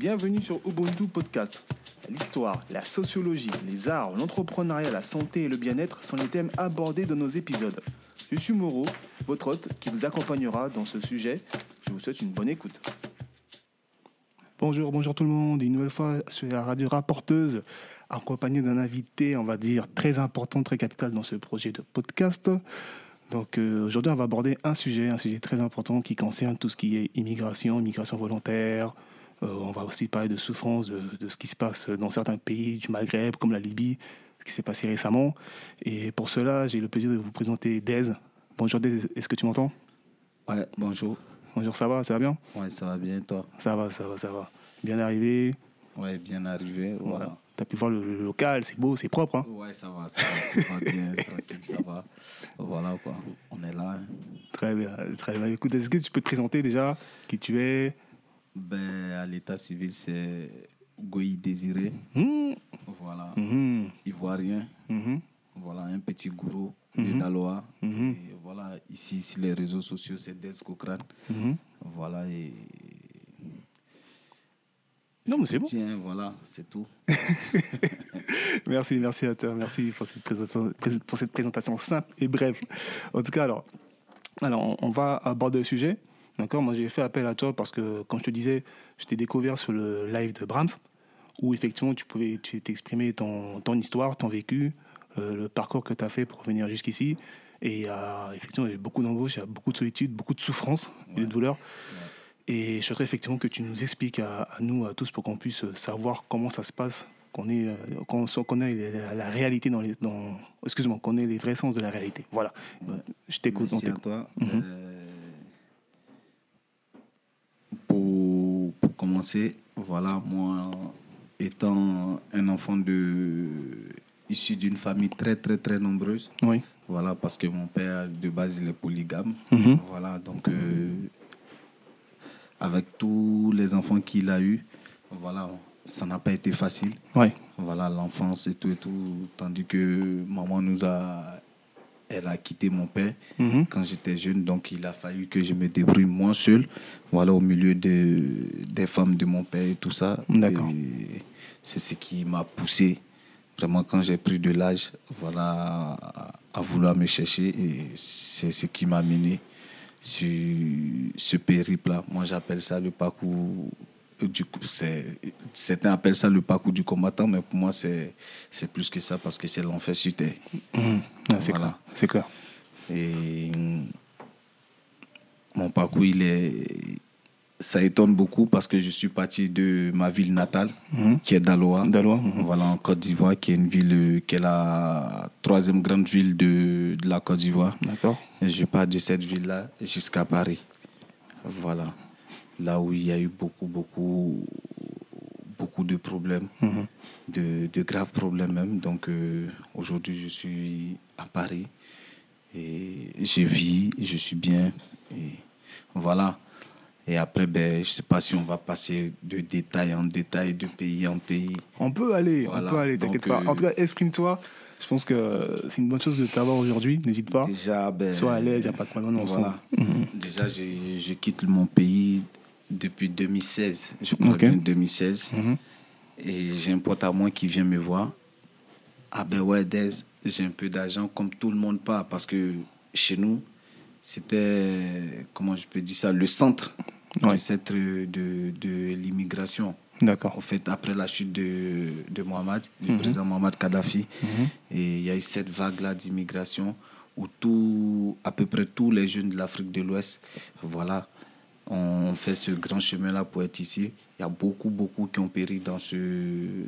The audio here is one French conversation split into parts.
Bienvenue sur Ubuntu Podcast. L'histoire, la sociologie, les arts, l'entrepreneuriat, la santé et le bien-être sont les thèmes abordés dans nos épisodes. Je suis Moreau, votre hôte qui vous accompagnera dans ce sujet. Je vous souhaite une bonne écoute. Bonjour, bonjour tout le monde. Une nouvelle fois sur la radio rapporteuse, accompagné d'un invité, on va dire, très important, très capital dans ce projet de podcast. Donc euh, aujourd'hui, on va aborder un sujet, un sujet très important qui concerne tout ce qui est immigration, immigration volontaire. Euh, on va aussi parler de souffrance, de, de, ce qui se passe dans certains pays du Maghreb, comme la Libye, ce qui s'est passé récemment. Et pour cela, j'ai le plaisir de vous présenter Dez. Bonjour Dez, est-ce que tu m'entends? Ouais, bonjour. Bonjour, ça va Ça va bien? Ouais, ça va bien, toi? Ça va, ça va, ça va. Bien arrivé? Ouais, bien arrivé, voilà. voilà. Tu as pu voir le, le local, c'est beau, c'est propre. Hein? Ouais, ça va, ça va, ça va bien, tranquille, ça va. Voilà, quoi, on est là. Hein. Très bien, très bien. Écoute, est-ce que tu peux te présenter déjà qui tu es? Ben, À l'état civil, c'est Goï Désiré. Mmh. Voilà, mmh. ivoirien. Mmh. Voilà, un petit gourou de Daloa. Et voilà, ici, sur les réseaux sociaux, c'est Des Cochrane. Voilà, et non, mais c'est bon. Tiens, voilà, c'est tout. merci, merci à toi. Merci pour cette, présentation, pour cette présentation simple et brève. En tout cas, alors, alors on va aborder le sujet. D'accord Moi, j'ai fait appel à toi parce que, comme je te disais, je t'ai découvert sur le live de Brahms, où effectivement, tu pouvais t'exprimer ton, ton histoire, ton vécu, euh, le parcours que tu as fait pour venir jusqu'ici. Et euh, effectivement, il y a eu beaucoup d'embauches, il y a beaucoup de solitude, beaucoup de souffrance ouais. et de douleur. Ouais. Et je souhaiterais effectivement que tu nous expliques à, à nous, à tous, pour qu'on puisse savoir comment ça se passe, qu'on ait, qu'on qu'on ait la, la, réalité dans les, dans, excuse-moi, qu'on ait les vrais sens de la réalité. Voilà. Je t'écoute. Merci à toi. Mm -hmm. euh, voilà, moi, étant un enfant de issu d'une famille très très très nombreuse. Oui. Voilà, parce que mon père de base il est polygame. -hmm. Voilà, donc euh, avec tous les enfants qu'il a eu, voilà, ça n'a pas été facile. Oui. Voilà, l'enfance et tout et tout, tandis que maman nous a, elle a quitté mon père -hmm. quand j'étais jeune, donc il a fallu que je me débrouille moi seul, voilà, au milieu de, des femmes de mon père et tout ça. D'accord. C'est ce qui m'a poussé vraiment quand j'ai pris de l'âge, voilà, à vouloir me chercher et c'est ce qui m'a mené sur ce périple-là. Moi, j'appelle ça le parcours du certains appellent ça le parcours du combattant, mais pour moi, c'est plus que ça parce que c'est l'enfer sur terre. Mmh. Ah, c'est voilà. clair. C'est clair. Et mon parcours, il est ça étonne beaucoup parce que je suis parti de ma ville natale, mmh. qui est Daloa. Daloa. Mmh. Voilà, en Côte d'Ivoire, qui est une ville qui est la troisième grande ville de, de la Côte d'Ivoire. D'accord. Et je pars de cette ville-là jusqu'à Paris. Voilà. Là où il y a eu beaucoup, beaucoup, beaucoup de problèmes, mmh. de, de, graves problèmes même. Donc euh, aujourd'hui, je suis à Paris et je vis, je suis bien. Et voilà. Et après, ben, je ne sais pas si on va passer de détail en détail, de pays en pays. On peut aller, voilà. on peut aller, t'inquiète pas. euh, En tout cas, exprime-toi. Je pense que c'est une bonne chose de t'avoir aujourd'hui. N'hésite pas. Déjà, ben, Sois à l'aise, il n'y a pas de problème. Voilà. Mmh. Déjà, je, je, quitte mon pays depuis 2016. Je crois okay. bien 2016. Mmh. Et j'ai un pote à moi qui vient me voir. Ah ben ouais, Des, j'ai un peu d'argent comme tout le monde pas. Parce que chez nous, c'était, comment je peux dire ça, le centre ouais. de, cette, de, de l'immigration. D'accord. En fait, après la chute de, de Mohamed, du Mhm. président Mohamed Kadhafi, Mmh. et il y a eu cette vague-là d'immigration où tout, à peu près tous les jeunes de l'Afrique de l'Ouest, voilà, ont fait ce grand chemin-là pour être ici. Il y a beaucoup, beaucoup qui ont péri dans ce,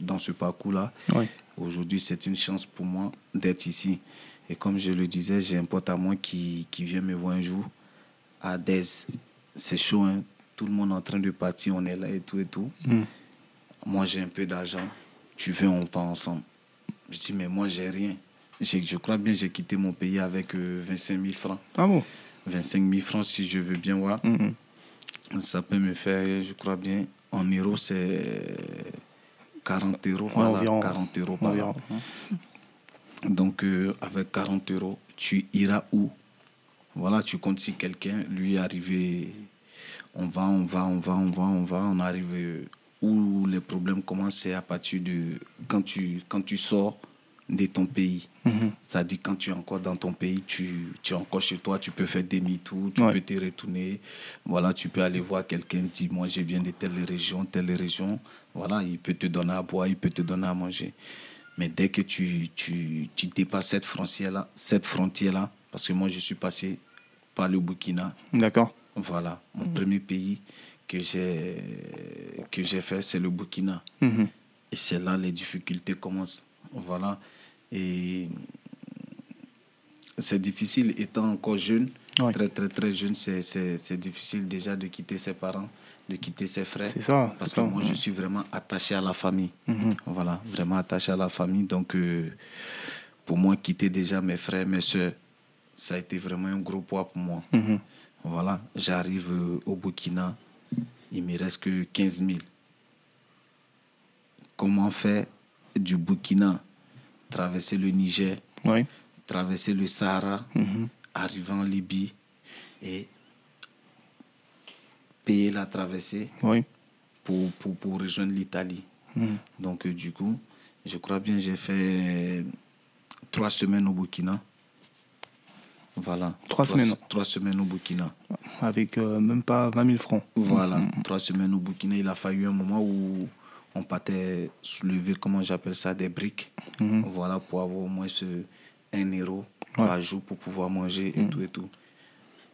dans ce parcours-là. Oui. Aujourd'hui, c'est une chance pour moi d'être ici. Et comme je le disais, j'ai un pote à moi qui, qui vient me voir un jour à Des. C'est chaud, hein? tout le monde est en train de partir, on est là et tout et tout. Mmh. Moi, j'ai un peu d'argent. Tu veux, on va ensemble. Je dis, mais moi, j'ai rien. Je crois bien j'ai quitté mon pays avec euh, 25 000 francs. Ah bon? 25 000 francs, si je veux bien voir. mmh. Ça peut me faire, je crois bien, en euros, c'est 40 euros. Voilà, environ. 40 euros par Environ. an. Donc, euh, avec 40 euros, tu iras où? Voilà, tu comptes si quelqu'un, lui, est arrivé, on va, on va, on va, on va, on va, on arrive euh, où les problèmes commencent, c'est à partir de quand tu, quand tu sors de ton pays. C'est-à-dire quand tu es encore dans ton pays, tu, tu es encore chez toi, tu peux faire demi-tour, tu Ouais. peux te retourner. Voilà, tu peux aller voir quelqu'un, dis moi je viens de telle région, telle région. Voilà, il peut te donner à boire, il peut te donner à manger. Mais dès que tu, tu, tu dépasses cette frontière-là, cette frontière-là, parce que moi je suis passé par le Burkina, D'accord. voilà, mon premier pays que j'ai que j'ai fait, c'est le Burkina. Mhm. Et c'est là les difficultés commencent. Voilà. Et c'est difficile, étant encore jeune, Ouais. très très très jeune, c'est- difficile déjà de quitter ses parents, de quitter ses frères. C'est ça, Parce que ça, moi, ouais. je suis vraiment attaché à la famille. Mhm. Voilà, vraiment attaché à la famille. Donc, euh, pour moi, quitter déjà mes frères, mes soeurs, ça a été vraiment un gros poids pour moi. Mhm. Voilà, j'arrive euh, au Burkina, il me reste que 15 000. Comment faire du Burkina, traverser le Niger, Oui. traverser le Sahara, Mhm. arriver en Libye et payer la traversée Oui. pour, pour, pour rejoindre l'Italie. Mhm. Donc, euh, du coup, je crois bien j'ai fait trois semaines au Burkina. Voilà. Trois semaines. Trois semaines au Burkina. Avec euh, même pas 20 000 francs. Voilà, trois semaines au Burkina. Il a fallu un moment où on partait soulever, comment j'appelle ça, des briques. Mhm. Voilà, pour avoir au moins ce, un euro Ouais. par jour pour pouvoir manger et tout et tout.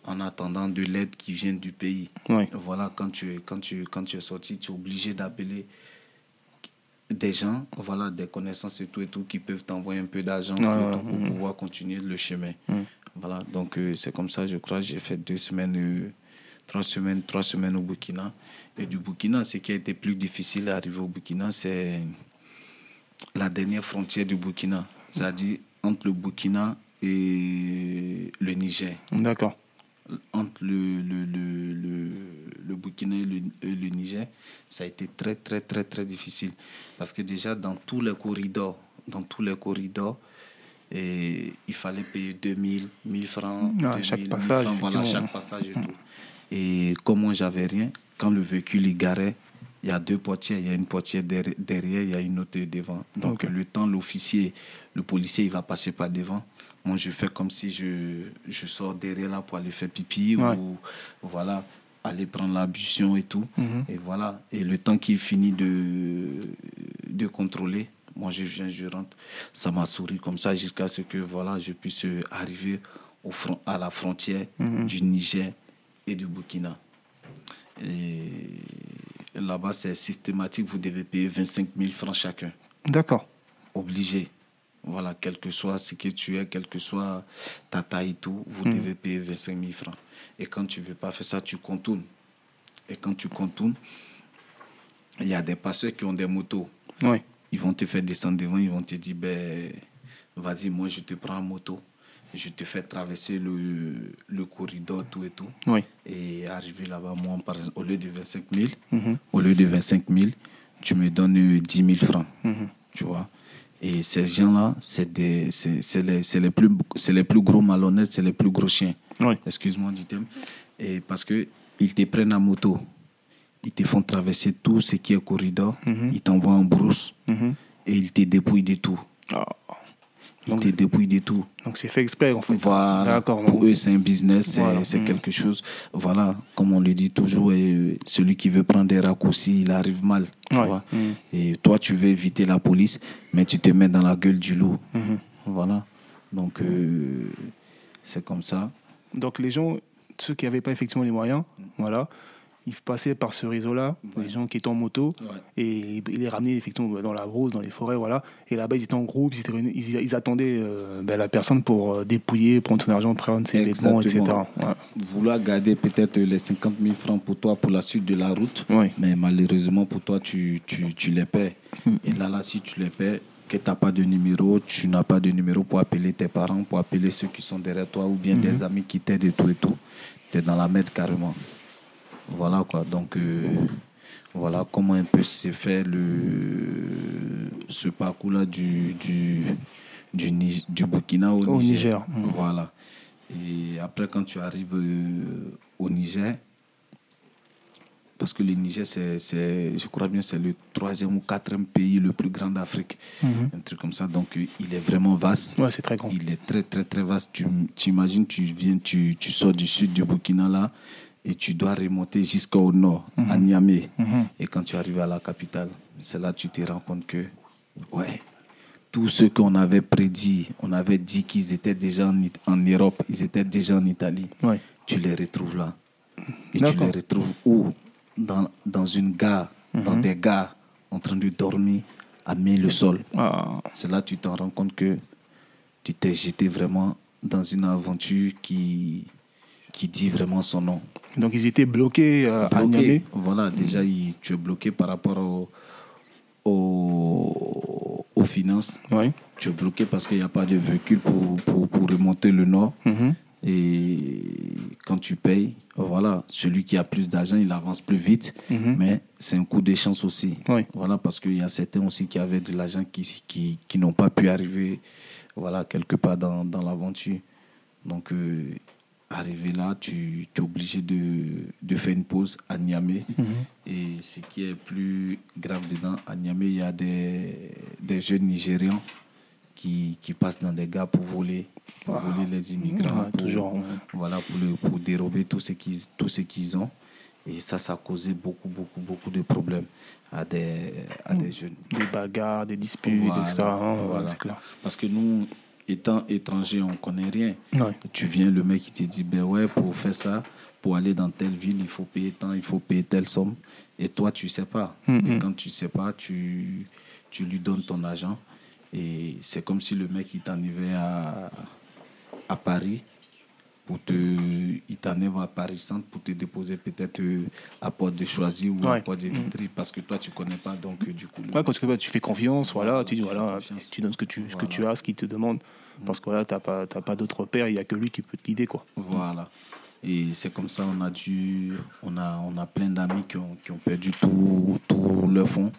En attendant de l'aide qui vient du pays. Voilà, quand tu, es- quand, tu, quand tu es sorti, tu es obligé d'appeler des gens, voilà, des connaissances et tout et tout, qui peuvent t'envoyer un peu d'argent pour mhm. pouvoir continuer le chemin. Mhm. Voilà, donc euh, c'est comme ça, je crois, j'ai fait deux semaines, euh, trois semaines, trois semaines au Burkina. Et du Burkina, ce qui a été plus difficile à arriver au Burkina, c'est la dernière frontière du Burkina, c'est-à-dire entre le Burkina et le Niger D'accord. entre le, le, le, le, le Burkina et le, et le Niger, ça a été très, très, très, très difficile. Parce que déjà, dans tous les corridors, dans tous les corridors, et il fallait payer 2000, 1000 francs, 2000, chaque 1000 passage, francs, voilà, chaque passage et tout. Et comme moi, j'avais rien, quand le véhicule est garé, il y a deux portières, il y a une portière derrière, il y a une autre devant. Donc, le temps, l'officier, le policier, il va passer par devant. Moi, je fais comme si je, je sors derrière là pour aller faire pipi Ouais. ou voilà, aller prendre l'ablution et tout. Mhm. Et voilà. Et le temps qu'il finit de, de contrôler, moi, je viens, je rentre. Ça m'a souri comme ça jusqu'à ce que voilà, je puisse arriver au front, à la frontière Mhm. du Niger et du Burkina. Et là-bas, c'est systématique. Vous devez payer 25 000 francs chacun D'accord. obligé. Voilà, quel que soit ce que tu es, quelle que soit ta taille et tout, vous Mhm. devez payer 25 000 francs. Et quand tu ne veux pas faire ça, tu contournes. Et quand tu contournes, il y a des passeurs qui ont des motos. Oui. Ils vont te faire descendre devant, ils vont te dire, ben, vas-y, moi je te prends en moto. Je te fais traverser le, le corridor, tout et tout. Oui. Et arriver là-bas, moi, par au lieu de 25 000, Mhm. au lieu de 25 000, tu me donnes euh, 10 000 francs Mhm. tu vois. Et ces gens-là, c'est les, les, plus, les plus gros malhonnêtes, c'est les plus gros chiens. Oui. Excuse-moi du terme. Et parce qu'ils te prennent en moto, ils te font traverser tout ce qui est corridor, Mhm. ils t'envoient en brousse et ils te dépouillent de tout. Ah. Ils Donc- te dépouillent de tout. Donc c'est fait exprès en fait. Voilà. D'accord. Pour eux, c'est un business, c'est Voilà. Mhm. quelque chose. Voilà, comme on le dit toujours, et celui qui veut prendre des raccourcis, il arrive mal. Tu Ouais. vois. Mhm. Et toi, tu veux éviter la police, mais tu te mets dans la gueule du loup. Mhm. Voilà. Donc, euh, c'est comme ça. Donc les gens, ceux qui n'avaient pas effectivement les moyens, voilà, ils passaient par ce réseau-là, Ouais. les gens qui étaient en moto, et ils les ramenaient effectivement dans la brousse, dans les forêts, voilà. Et là-bas, ils étaient en groupe, ils, étaient ils, ils attendaient euh, ben, la personne pour euh, dépouiller, prendre son argent, prendre ses vêtements, etc. Ouais. Vouloir garder peut-être les 50 000 francs pour toi pour la suite de la route, mais malheureusement pour toi, tu, tu, tu les paies. Hmm. Et là, là, si tu les paies, que tu n'as pas de numéro, tu n'as pas de numéro pour appeler tes parents, pour appeler ceux qui sont derrière toi, ou bien Hmm. des amis qui t'aident et tout et tout, tu es dans la merde carrément. Voilà quoi. Donc, euh, voilà comment un peu s'est fait le, ce parcours-là du, du, du, du Burkina au, Au Niger. Niger. Mhm. Voilà. Et après, quand tu arrives euh, au Niger, parce que le Niger, c'est, c'est, je crois bien, c'est le troisième ou quatrième pays le plus grand d'Afrique. Mhm. Un truc comme ça. Donc, euh, il est vraiment vaste. Ouais, c'est très grand. Il est très, très, très vaste. Tu, tu imagines, tu viens, tu, tu sors du sud du Burkina là, et tu dois remonter jusqu'au nord, à Niamey. Mhm. Et quand tu arrives à la capitale, c'est là que tu te rends compte que, ouais, tous ceux qu'on avait prédit, on avait dit qu'ils étaient déjà en, en Europe, ils étaient déjà en Italie, Ouais. tu les retrouves là. Et tu les retrouves où? Dans, dans une gare, dans des gares, en train de dormir, à main le sol. Ah, C'est là que tu t'en rends compte que tu t'es jeté vraiment dans une aventure qui, qui dit vraiment son nom. Donc ils étaient bloqués euh, à. Niamey. Voilà, déjà, il- tu es bloqué par rapport au- au- aux finances. Tu es bloqué parce qu'il n'y a pas de véhicule pour, pour, pour remonter le nord. Mhm. Et quand tu payes, voilà, celui qui a plus d'argent, il avance plus vite. Mhm. Mais c'est un coup de chance aussi. Oui. Voilà, parce qu'il y a certains aussi qui avaient de l'argent qui, qui, qui n'ont pas pu arriver voilà, quelque part dans, dans l'aventure. Donc, euh, arrivé là, tu, tu es obligé de, de faire une pause à Niamey. Mhm. Et ce qui est plus grave dedans, à Niamey, il y a des, des jeunes Nigérians qui, qui passent dans des gares pour voler, pour voler les immigrants, Ouais, pour, toujours, ouais. voilà, pour, le- pour dérober tout ce qu'ils tout ce qu'ils ont. Et ça, ça a causé beaucoup, beaucoup, beaucoup de problèmes à des, à des jeunes. Des bagarres, des disputes, Voilà, etc. hein, voilà. Parce que nous, étant étrangers, on ne connaît rien. Ouais. Tu viens, le mec, il te dit, ben ouais, pour faire ça, pour aller dans telle ville, il faut payer tant, il faut payer telle somme. Et toi, tu ne sais pas. Et quand tu ne sais pas, tu, tu lui donnes ton argent. Et c'est comme si le mec, il t'enlevait à, à Paris. Pour te, à Paris Centre pour te déposer peut-être euh, à Porte de Choisy ou à. Porte de Vitry parce que toi tu connais pas donc euh, du coup Ouais, parce que bah, tu fais confiance, voilà, tu dis Tu voilà, confiance. tu donnes ce que tu, ce que tu as, ce qu'il te demande. Parce que voilà, t'as pas, t'as pas d'autre père, il n'y a que lui qui peut te guider, quoi. Voilà. Et c'est comme ça on a dû, on a, on a plein d'amis qui ont, qui ont perdu tout, tout leur fonds.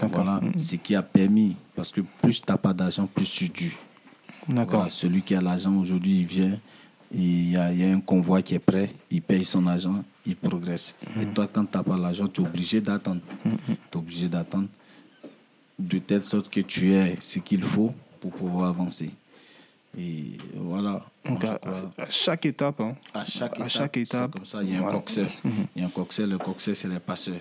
Voilà. Ce qui a permis, parce que plus tu n'as pas d'argent, plus tu dus. D'accord. Voilà. Celui qui a l'argent aujourd'hui, il vient, il y a, il y a un convoi qui est prêt, il paye son argent, il progresse. Et toi, quand tu n'as pas l'argent, tu es obligé d'attendre. Tu es obligé d'attendre de telle sorte que tu aies ce qu'il faut pour pouvoir avancer. Et voilà. Donc, à, crois- à- à chaque étape, hein, à chaque À étape, chaque c'est étape, comme ça, il y a un voilà. coxeur. Il y a un coxeur. Le coxeur, c'est les passeurs.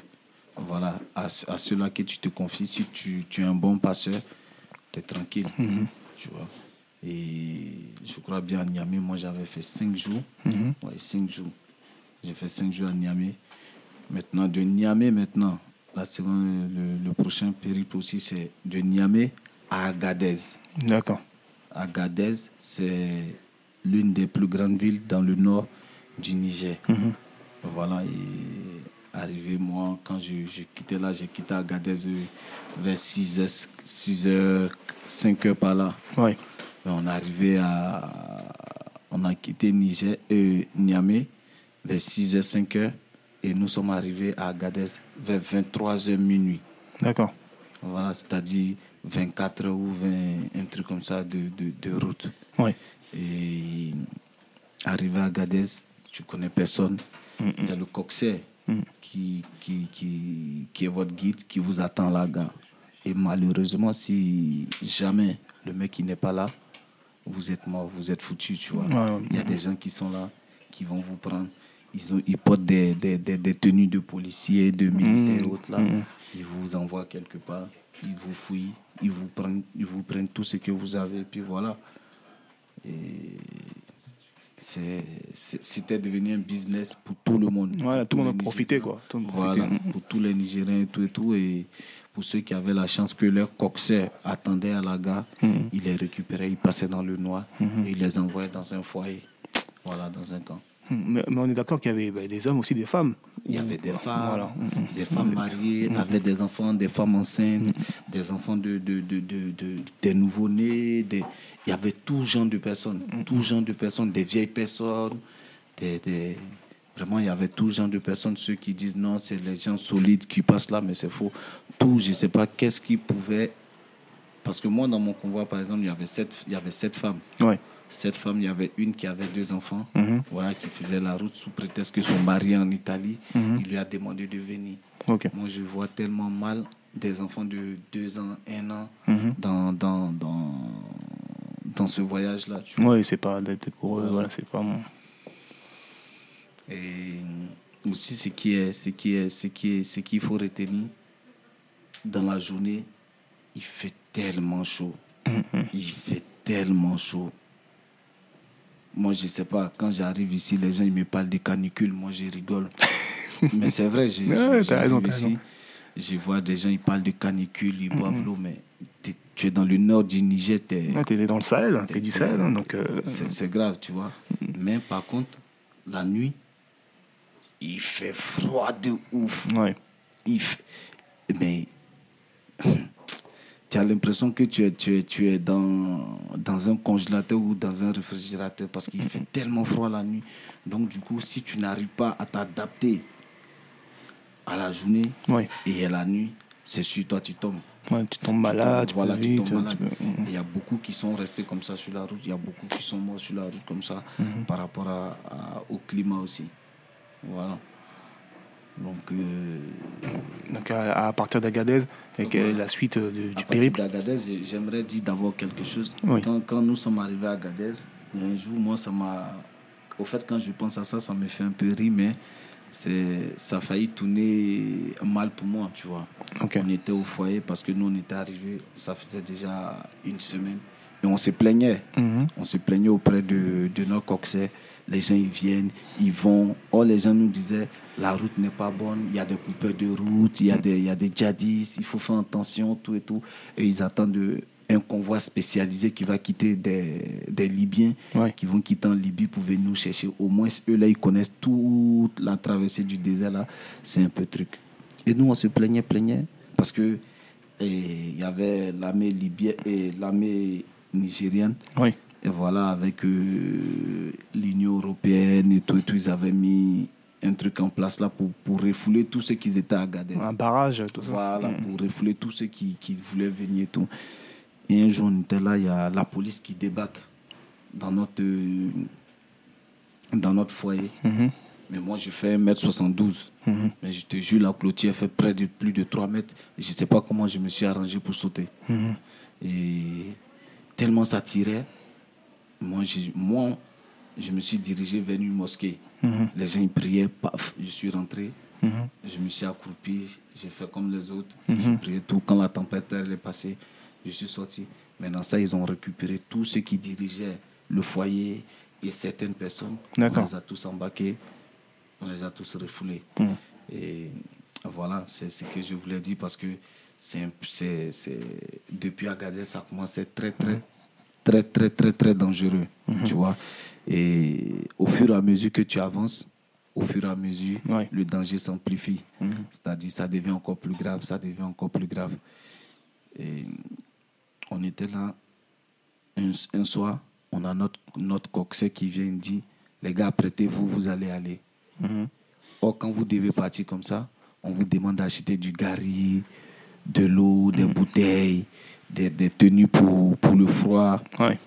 Voilà. À, à ceux-là que tu te confies, si tu, tu es un bon passeur, tu es tranquille. Tu vois. Et je crois bien à Niamey, moi j'avais fait cinq jours. Ouais, cinq jours. J'ai fait cinq jours à Niamey. Maintenant, de Niamey, maintenant, vraiment le, le prochain périple aussi, c'est de Niamey à Agadez. d'accord. Agadez, c'est l'une des plus grandes villes dans le nord du Niger. Mhm. Voilà, et arrivé, moi, quand je, je quittais là, j'ai quitté Agadez euh, vers 6 h 6 h 5 h par là. Ouais. On est arrivé à. On a quitté Niger, euh, Niamey vers 6 h 5 h et nous sommes arrivés à Agadez vers 23 h minuit. D'accord. Voilà, c'est-à-dire 24 heures ou 20, un truc comme ça de, de, de route. Ouais. Et arrivé à Gadez, tu connais personne. Il y a le coxer qui, qui, qui, qui est votre guide, qui vous attend là-bas. Et malheureusement, si jamais le mec n'est pas là, vous êtes mort, vous êtes foutu, tu vois. Il y a des gens qui sont là, qui vont vous prendre. Ils, ont, ils portent des, des, des, des tenues de policiers, de militaires et autres là. Ils vous envoient quelque part, ils vous fouillent, ils vous prennent, ils vous prennent tout ce que vous avez, et puis voilà. Et c'était devenu un business pour tout le monde. Voilà, tout le monde en profitait, Nigériens. quoi. Tout Voilà, pour tous les Nigériens et tout et tout. Et pour ceux qui avaient la chance que leur coxer attendait à la gare, ils les récupéraient, ils passaient dans le noir et ils les envoyaient dans un foyer. Voilà, dans un camp. Mais, mais on est d'accord qu'il y avait bah, des hommes aussi, des femmes. Il y avait des femmes, Voilà. des femmes mariées, avec des enfants, des femmes enceintes, des enfants de, de, de, de- de- des nouveau-nés. Des... Il y avait tout genre de personnes, tout genre de personnes, des vieilles personnes, des, des- Vraiment, il y avait tout genre de personnes. Ceux qui disent non, c'est les gens solides qui passent là, mais c'est faux. Tout, je ne sais pas qu'est-ce qui pouvait. Parce que moi, dans mon convoi, par exemple, il y avait sept, il y avait sept femmes. Ouais. cette femme, il y avait une qui avait deux enfants, Mhm. voilà, qui faisait la route sous prétexte que son mari en Italie, Mhm. il lui a demandé de venir. Moi, je vois tellement mal des enfants de deux ans, un an Mhm. dans, dans, dans, dans ce voyage-là. Ouais, c'est pas adapté pour eux. Voilà, c'est pas. bon. Et aussi, ce qui est, ce qui est, ce qui est, ce qu'il faut retenir dans la journée, il fait tellement chaud. Il fait tellement chaud. Moi, je sais pas, quand j'arrive ici, les gens ils me parlent de canicule, moi je rigole. mais c'est vrai, Ouais, j'ai- t'as raison, ici, je vois des gens, ils parlent de canicule, ils boivent l'eau, mais tu es dans le nord du Niger, Ouais, t'es dans le Sahel, t'es du Sahel, hein, donc. euh, c'est c'est grave, tu vois. Mais par contre, la nuit, il fait froid de ouf. ouais. Il fait- Mais tu as l'impression que tu es, tu es, tu es dans, dans un congélateur ou dans un réfrigérateur parce qu'il fait tellement froid la nuit. Donc, du coup, si tu n'arrives pas à t'adapter à la journée Ouais. et à la nuit, c'est sûr, toi, tu tombes. Ouais, tu tombes malade, tu voilà, tu tombes malade. peux- Et Il y a beaucoup qui sont restés comme ça sur la route. Il y a beaucoup qui sont morts sur la route comme ça Mhm. par rapport à- à- au climat aussi. Voilà. Donc, euh, Donc à, à partir d'Agadez, avec Ouais. la suite euh, du, à du périple? d'Agadez, j'aimerais dire d'abord quelque chose. Oui. Quand, quand nous sommes arrivés à Agadez, un jour, moi, ça m'a. Au fait, quand je pense à ça, ça me fait un peu rire, mais ça a failli tourner mal pour moi, tu vois. On était au foyer parce que nous, on était arrivés, ça faisait déjà une semaine. Et on se plaignait. Mhm. On se plaignait auprès de, de nos coxers. Les gens, ils viennent, ils vont. Or, les gens nous disaient, la route n'est pas bonne, il y a des coupeurs de route, il y a des, il y a des djihadistes, il faut faire attention, tout et tout. Et ils attendent de- un convoi spécialisé qui va quitter des, des Libyens, Ouais. qui vont quitter en Libye pour venir nous chercher. Au moins, eux, là, ils connaissent toute la traversée du désert, là. C'est un peu truc. Et nous, on se plaignait, plaignait, parce que et il y avait l'armée libyenne et l'armée nigérienne. Oui. Et voilà, avec euh, l'Union européenne et tout, et tout, ils avaient mis un truc en place là pour, pour refouler tous ceux qui étaient à Agadez. Un barrage, tout ça. Voilà, Mhm. pour refouler tous ceux qui, qui voulaient venir et tout. Et un jour, on était là, il y a la police qui débarque dans notre, euh, dans notre foyer. Mhm. Mais moi, je fais 1m72. Mhm. Mais je te jure, la clôture fait près de plus de 3 mètres. Je ne sais pas comment je me suis arrangé pour sauter. Mhm. Et tellement ça tirait, moi je, moi, je me suis dirigé vers une mosquée. Mhm. Les gens ils priaient, paf, je suis rentré. Mhm. Je me suis accroupi, j'ai fait comme les autres. Mhm. J'ai prié tout. Quand la tempête elle est passée, je suis sorti. Maintenant, ça, ils ont récupéré tous ceux qui dirigeaient le foyer et certaines personnes. On les a tous embarqués, on les a tous refoulés. Mhm. Et voilà, c'est ce que je voulais dire parce que c'est, depuis Agadez, ça être très, très, très, très, très, très dangereux. Tu vois. Et au fur et à mesure que tu avances, au fur et à mesure, Ouais. le danger s'amplifie. Mhm. C'est-à-dire, ça devient encore plus grave, ça devient encore plus grave. Et on était là un, un soir, on a notre, notre coxer qui vient dire Les gars, apprêtez-vous, vous allez aller. Mhm. Or, quand vous devez partir comme ça, on vous demande d'acheter du gari, de l'eau, des bouteilles, des, des tenues pour, pour le froid. Ouais.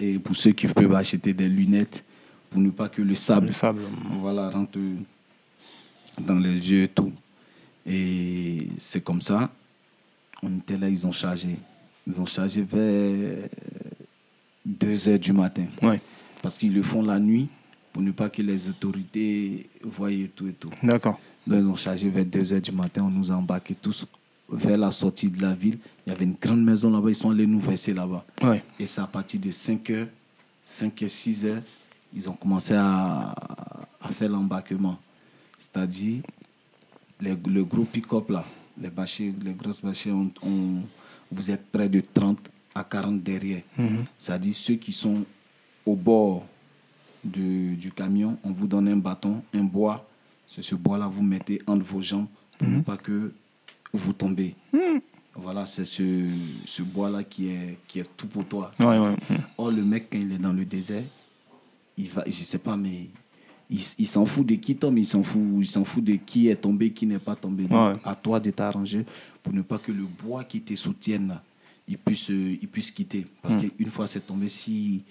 Et pour ceux qui peuvent acheter des lunettes, pour ne pas que le sable, Le sable. voilà, rentre dans les yeux et tout. Et c'est comme ça. On était là, ils ont chargé. Ils ont chargé vers 2 heures du matin. Ouais. Parce qu'ils le font la nuit pour ne pas que les autorités voient tout et tout. D'accord. Donc, ils ont chargé vers 2 heures du matin. On nous a embarqués tous vers la sortie de la ville. Il y avait une grande maison là-bas. Ils sont allés nous verser là-bas. Ouais. Et c'est à partir de 5 heures, 5 heures, 6 heures, ils ont commencé à, à faire l'embarquement. C'est-à-dire, le gros pick-up là, les, bâchers, les grosses on, on- vous êtes près de 30 à 40 derrière. Mhm. C'est-à-dire, ceux qui sont au bord de- du camion, on vous donne un bâton, un bois. C'est ce bois-là, vous mettez entre vos jambes pour ne pas que vous tombez. Voilà, c'est ce, ce bois-là qui est, qui est tout pour toi. Ouais, ouais. Mhm. Or, le mec, quand il est dans le désert, il va, je sais pas, mais il, il s'en fout de qui tombe, il s'en fout, il s'en fout de qui est tombé, qui n'est pas tombé. Donc, Ouais. À toi de t'arranger pour ne pas que le bois qui te soutienne, il puisse, il puisse quitter. Parce Mm. qu'une fois c'est tombé, si,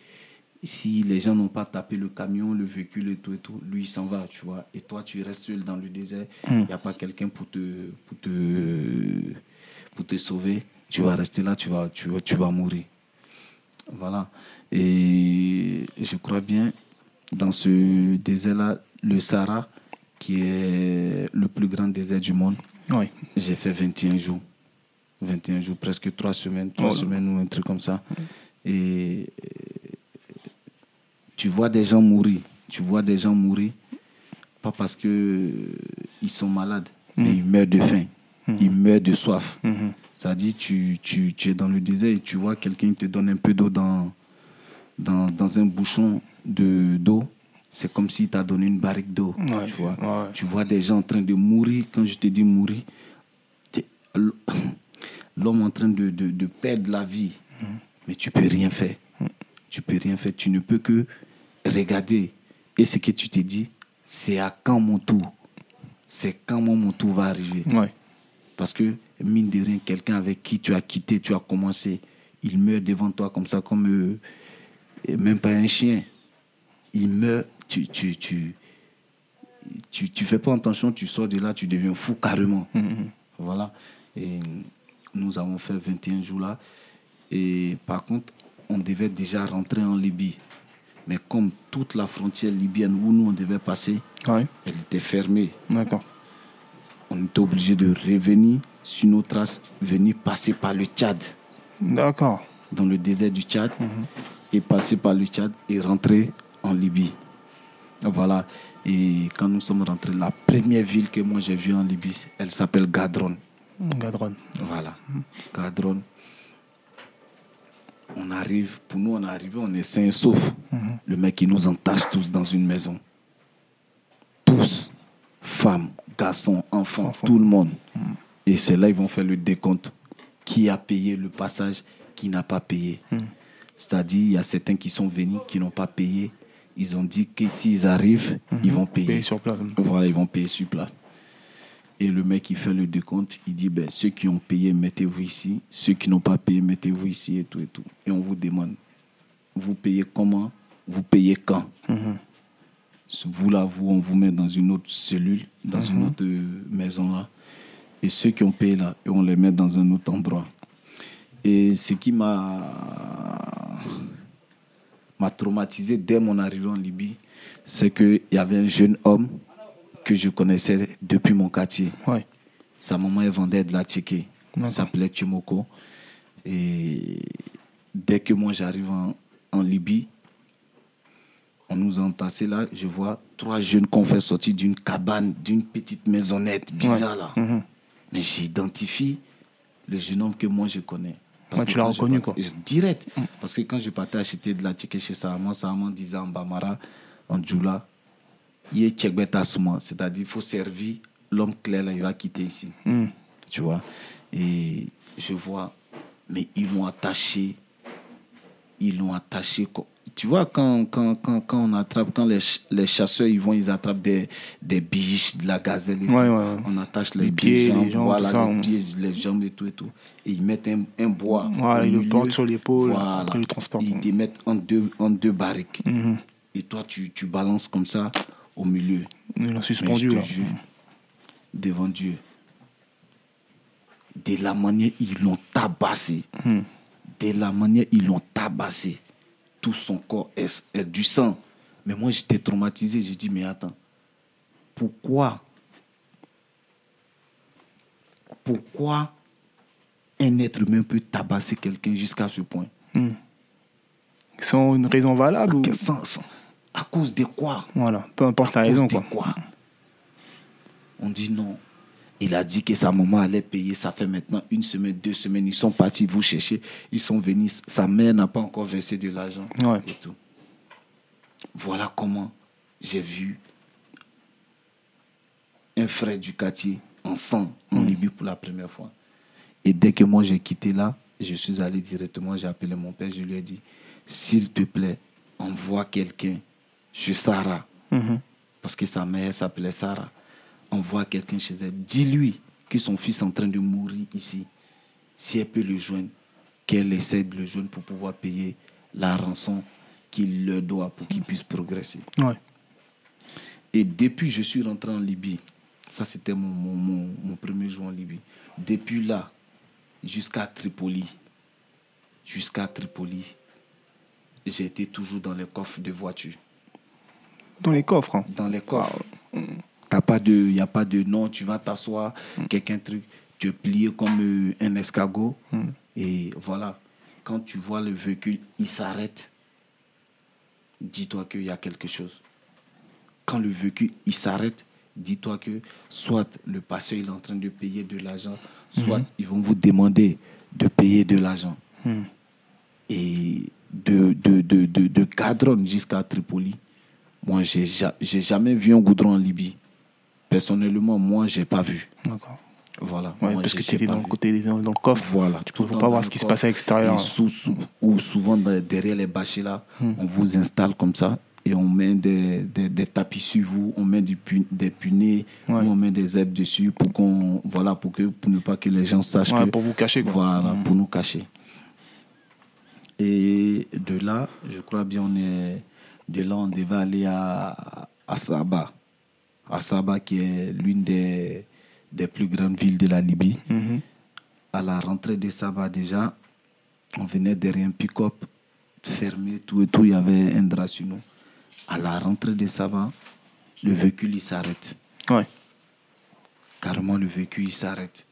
si les gens n'ont pas tapé le camion, le véhicule et tout et tout, lui il s'en va, tu vois. Et toi tu restes seul dans le désert, il n'y a pas quelqu'un pour te, pour, te, pour te sauver. Tu vas rester là, tu vas, tu, vas, tu vas mourir. Voilà. Et je crois bien, dans ce désert-là, le Sahara, qui est le plus grand désert du monde, Oui. j'ai fait 21 jours. 21 jours, presque 3 semaines, 3 Oh là. semaines ou un truc comme ça. Et tu vois des gens mourir. Tu vois des gens mourir, pas parce que euh, ils sont malades, mais ils meurent de faim. Ils meurent de soif. Mhm. Ça dit, tu, tu, tu es dans le désert et tu vois quelqu'un te donne un peu d'eau dans, dans, dans un bouchon de- d'eau. C'est comme s'il t'a donné une barrique d'eau. Ouais, tu, vois. ouais. tu vois des gens en train de mourir. Quand je te dis mourir, l'homme en train de, de, de perdre la vie. Mais tu peux rien faire. Tu peux rien faire. Tu ne peux que regarder. Et ce que tu te dis, c'est à quand mon tour C'est quand mon tour va arriver Ouais. parce que, mine de rien, quelqu'un avec qui tu as quitté, tu as commencé, il meurt devant toi comme ça, comme euh, même pas un chien. Il meurt, tu tu, tu, tu, tu fais pas attention, tu sors de là, tu deviens fou carrément. Voilà. Et nous avons fait 21 jours là. Et par contre, on devait déjà rentrer en Libye. Mais comme toute la frontière libyenne où nous on devait passer, Ouais. elle était fermée D'accord. on était obligé de revenir sur nos traces, venir passer par le Tchad, D'accord. dans le désert du Tchad, et passer par le Tchad et rentrer en Libye. Voilà. Et quand nous sommes rentrés, la première ville que moi j'ai vue en Libye, elle s'appelle Gadron. Gadron. Voilà. Gadron. On arrive, pour nous, on est arrivé, on est sains et saufs. Le mec, il nous entache tous dans une maison. Tous. Femmes, garçons, enfants, tout le monde. Et c'est là ils vont faire le décompte. Qui a payé le passage, qui n'a pas payé. C'est-à-dire, il y a certains qui sont venus, qui n'ont pas payé. Ils ont dit que s'ils arrivent, ils vont payer. Payer sur place. Voilà, ils vont payer sur place. Et le mec, il fait le décompte. Il dit, ben, ceux qui ont payé, mettez-vous ici. Ceux qui n'ont pas payé, mettez-vous ici et tout et tout. Et on vous demande, vous payez comment? Vous payez quand? Vous là, vous, on vous met dans une autre cellule, dans une autre euh, maison là. Et ceux qui ont payé là, et on les met dans un autre endroit. Et ce qui m'a m'a traumatisé dès mon arrivée en Libye, c'est qu'il y avait un jeune homme que je connaissais depuis mon quartier. Ouais. Sa maman elle vendait de la. D'accord. Il s'appelait Chimoko. Et dès que moi j'arrive en, en Libye, on nous a entassés là. Je vois trois jeunes qu'on fait sortir d'une cabane, d'une petite maisonnette bizarre là. Mhm. Mais j'identifie le jeune homme que moi je connais. Parce que tu l'as reconnu, partais- quoi. Mm. Direct. Parce que quand je partais acheter de la tchéké chez Sahaman, Sahaman disait en Bamara, en Djoula, il. C'est-à-dire il faut servir l'homme clair là, il va quitter ici. Mhm. Tu vois? Et je vois, mais ils l'ont attaché. Ils l'ont attaché. Tu vois, quand, quand, quand, quand on attrape, quand les, les chasseurs ils vont, ils attrapent des, des biches, de la gazelle. Ouais, ouais, ouais. On attache les, Les pieds, jambes, les jambes, voilà, ça, les on- pieds, les jambes et tout et tout. Et ils mettent un, un bois. Voilà, ils le portent sur l'épaule, Voilà. après ils le transportent. Ils les mettent en deux, en deux barriques. Mhm. Et toi, tu, tu balances comme ça au milieu. L'ont Mais suspendu. je te là. jure, devant Dieu, de la manière ils l'ont tabassé, Mhm. de la manière ils l'ont tabassé, tout son corps est, est du sang. Mais moi, j'étais traumatisé. J'ai dit, mais attends, pourquoi Pourquoi un être humain peut tabasser quelqu'un jusqu'à ce point? Sans une raison valable ou... Sans- sans- À cause de quoi? Voilà, peu importe la À raison. cause de Quoi. quoi? On dit non. Il a dit que sa maman allait payer. Ça fait maintenant une semaine, deux semaines. Ils sont partis vous chercher. Ils sont venus. Sa mère n'a pas encore versé de l'argent. Ouais. Et tout. Voilà comment j'ai vu un frère du quartier en sang en Libye pour la première fois. Et dès que moi j'ai quitté là, je suis allé directement, j'ai appelé mon père, je lui ai dit, s'il te plaît, envoie quelqu'un chez Sarah Mhm. parce que sa mère s'appelait Sarah, envoie quelqu'un chez elle. Dis-lui que son fils est en train de mourir ici. Si elle peut le joindre, qu'elle essaie de le joindre pour pouvoir payer la rançon qu'il leur doit pour qu'ils puissent progresser. Ouais. Et depuis je suis rentré en Libye, ça c'était mon, mon, mon, mon premier jour en Libye. Depuis là, jusqu'à Tripoli, jusqu'à Tripoli, j'ai été toujours dans les coffres de voitures. Dans les coffres. hein. Dans les coffres. T'as pas de, il n'y a pas de non, tu vas t'asseoir, Mm. quelqu'un truc, tu es plié comme euh, un escargot. Mm. Et voilà, quand tu vois le véhicule, il s'arrête, dis-toi qu'il y a quelque chose. Quand le véhicule, il s'arrête, dis-toi que soit le passeur il est en train de payer de l'argent, soit ils vont vous demander de payer de l'argent. Mm. Et de, de, de, de, de Cadron jusqu'à Tripoli, moi, j'ai ja- j'ai jamais vu un goudron en Libye. Personnellement, moi, j'ai pas vu. D'accord. Voilà. Ouais, Moi, parce que tu étais dans le côté dans, dans le coffre. Voilà. Tu pouvais Tout le pas voir ce qui se passait à l'extérieur. Sous- sous- ou souvent derrière les bâchers là, on vous installe comme ça et on met des, des, des tapis sur vous, on met du des punais, Ouais. on met des zèbres dessus pour qu'on voilà pour que pour ne pas que les gens sachent Ouais, que pour vous cacher, quoi. Voilà, Mm. pour nous cacher. Et de là, je crois bien on est de là on devait aller à à Saba. À Saba qui est l'une des des plus grandes villes de la Libye Mhm. à la rentrée de Saba déjà, on venait derrière un pick-up fermé, tout et tout, il y avait un drap sur nous. À la rentrée de Saba, le véhicule il s'arrête. Ouais. Carrément, le véhicule il s'arrête.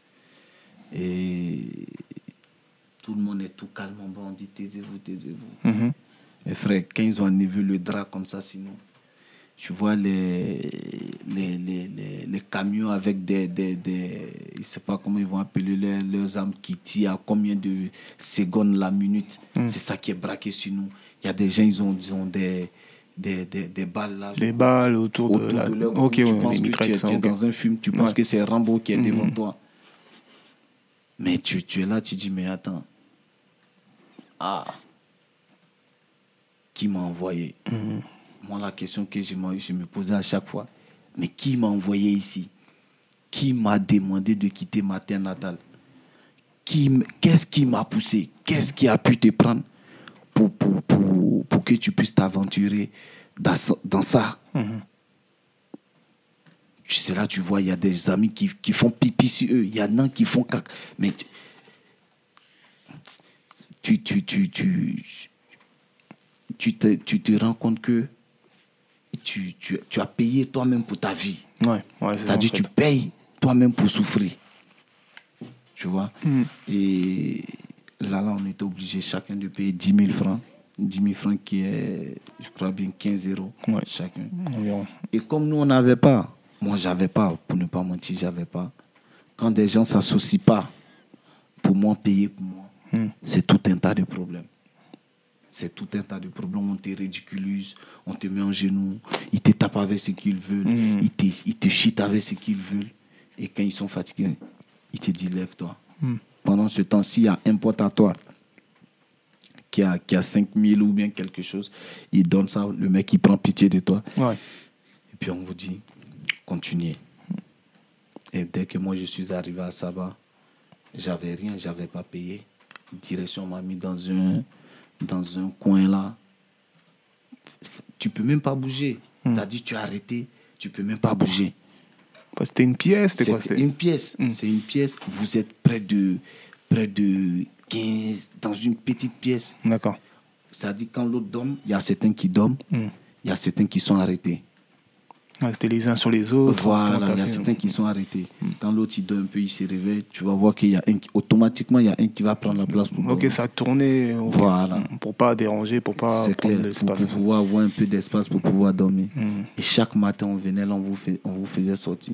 Et tout le monde est tout calme en bas, on dit taisez-vous, taisez-vous. Mhm. Mes frères, quand ils ont enlevé le drap comme ça, sinon, tu vois les, les, les, les, les camions avec des, des, des. Je ne sais pas comment ils vont appeler les- leurs armes qui tirent à combien de secondes la minute. C'est ça qui est braqué sur nous. Il y a des gens, ils ont, ils ont des, des, des, des balles là. Des balles autour, autour de la. de leur ok, cou. tu ouais, penses que tu es, tu dans un film, tu penses que c'est Rambo qui est devant Mhm. toi. Mais tu, tu es là, tu dis, mais attends. Ah. Qui m'a envoyé Mhm. Moi, la question que je me, je me posais à chaque fois, mais qui m'a envoyé ici? Qui m'a demandé de quitter ma terre natale? Qui Qu'est-ce qui m'a poussé? Qu'est-ce qui a pu te prendre pour, pour, pour, pour que tu puisses t'aventurer dans, ça- dans ça? Mhm. c'est là tu vois, il y a des amis qui, qui font pipi sur eux. Il y en a qui font caca. Mais tu, tu, tu, tu, tu, te, tu te rends compte que tu, tu, tu as payé toi-même pour ta vie. Ouais, ouais. C'est-à-dire tu payes toi-même pour souffrir. Tu vois? Mm. Et là, là, on était obligé chacun de payer 10 000 francs. 10 000 francs qui est, je crois bien, 15 euros Ouais. chacun. Environ. Et comme nous, on n'avait pas, moi, j'avais pas, pour ne pas mentir, j'avais pas. Quand des gens ne s'associent pas pour moi, payer pour moi, Mm. c'est tout un tas de problèmes. C'est tout un tas de problèmes. On te ridiculise, on te met en genoux, ils te tapent avec ce qu'ils veulent, Mhm. ils, te, ils te avec ce qu'ils veulent. Et quand ils sont fatigués, ils te disent lève-toi. Mm. Pendant ce temps-ci, il y a un pote à toi qui a, qui a 5 000 ou bien quelque chose, il donne ça, le mec, il prend pitié de toi. Ouais. Et puis on vous dit, continuez. Et dès que moi je suis arrivé à Saba, j'avais rien, j'avais pas payé. Direction m'a mis dans un, dans un coin là. Tu peux même pas bouger. C'est-à-dire tu as arrêté, tu peux même pas bouger. Bah, C'était une pièce, c'était quoi C'est c'était- une pièce. Mm. C'est une pièce. Vous êtes près de, près de 15, dans une petite pièce. D'accord. C'est-à-dire quand l'autre dorme, il y a certains qui dorment, Mm. il y a certains qui sont arrêtés. Ouais, c'était les uns sur les autres. Voilà, il y a certains qui sont arrêtés. Quand l'autre il dort un peu, il se réveille, tu vas voir qu'il y a un qui, automatiquement il y a un qui va prendre la place pour Ok, ça a tourné. ok. Voilà. Mm. Pour pas déranger, pour pas prendre pour, l'espace. pour pouvoir avoir un peu d'espace pour pouvoir dormir. Mm. Et chaque matin, on venait là, on vous, fait, on vous faisait sortir.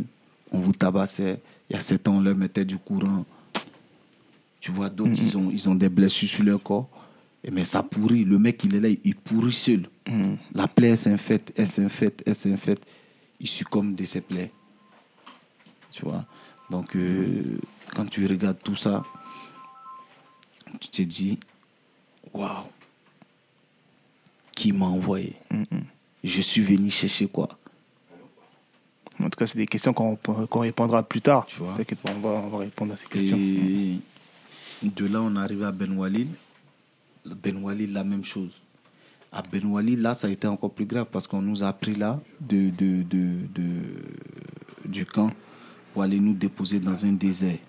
On vous tabassait. Il y a certains, on leur mettait du courant. Tu vois, d'autres, ils, ont, ils ont des blessures sur leur corps. Mais ça pourrit. Le mec, il est là, il pourrit seul. La plaie, elle s'infecte, elle s'infecte, elle s'infecte. Il succombe de ses plaies. Tu vois Donc, euh, quand tu regardes tout ça, tu te dis, waouh, qui m'a envoyé? Je suis venu chercher quoi? En tout cas, c'est des questions qu'on répondra plus tard. Tu vois. T'inquiète pas, on va, on va répondre à ces questions. Et de là, on arrive à Ben Walid. Ben Walid, la même chose. À Benouali, là, ça a été encore plus grave parce qu'on nous a pris là de, de, de, du camp pour aller nous déposer dans un désert.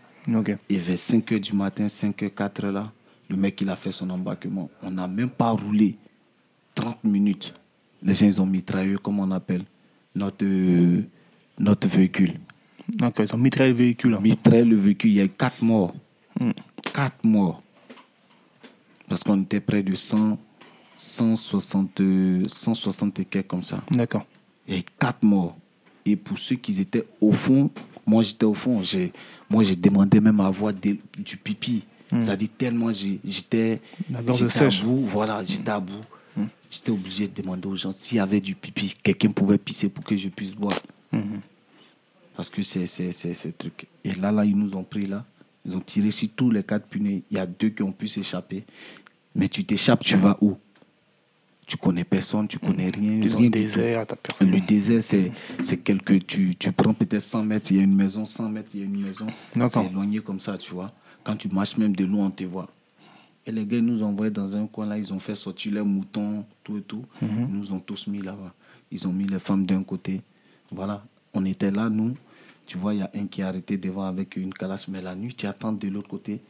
Et vers 5 h du matin, 5 h, 4 h là, le mec, il a fait son embarquement. On n'a même pas roulé 30 minutes. Les gens, ils ont mitraillé, comme on appelle, notre, notre véhicule. Ils ont mitraillé le véhicule. Hein. Mitraillé le véhicule, il y a 4 morts. 4 hmm. morts. Parce qu'on était près de 100, 160, 160 et quelques comme ça. D'accord. A 4 morts. Et pour ceux qui étaient au fond, moi j'étais au fond, j'ai, moi j'ai demandé même à avoir du pipi. Hmm. Ça dit tellement j'étais, j'étais à bout, voilà, j'étais à bout. Hmm. J'étais obligé de demander aux gens s'il y avait du pipi, quelqu'un pouvait pisser pour que je puisse boire. Hmm. Parce que c'est, c'est, c'est ce truc. Et là, là, ils nous ont pris là. Ils ont tiré sur tous les quatre punais. Il y a deux qui ont pu s'échapper. Mais tu t'échappes, tu vas où? Tu connais personne, tu connais rien. le désert, personne. Le désert, c'est, c'est quelque. Tu, tu prends peut-être 100 mètres, il y a une maison, 100 mètres, il y a une maison. C'est éloigné comme ça, tu vois. Quand tu marches même de loin, on te voit. Et les gars, ils nous ont envoyés dans un coin là, ils ont fait sortir les moutons, tout et tout. Mhm. Ils nous ont tous mis là-bas. Ils ont mis les femmes d'un côté. Voilà. On était là, nous. Tu vois, il y a un qui est arrêté devant avec une calache, mais la nuit, tu attends de l'autre côté.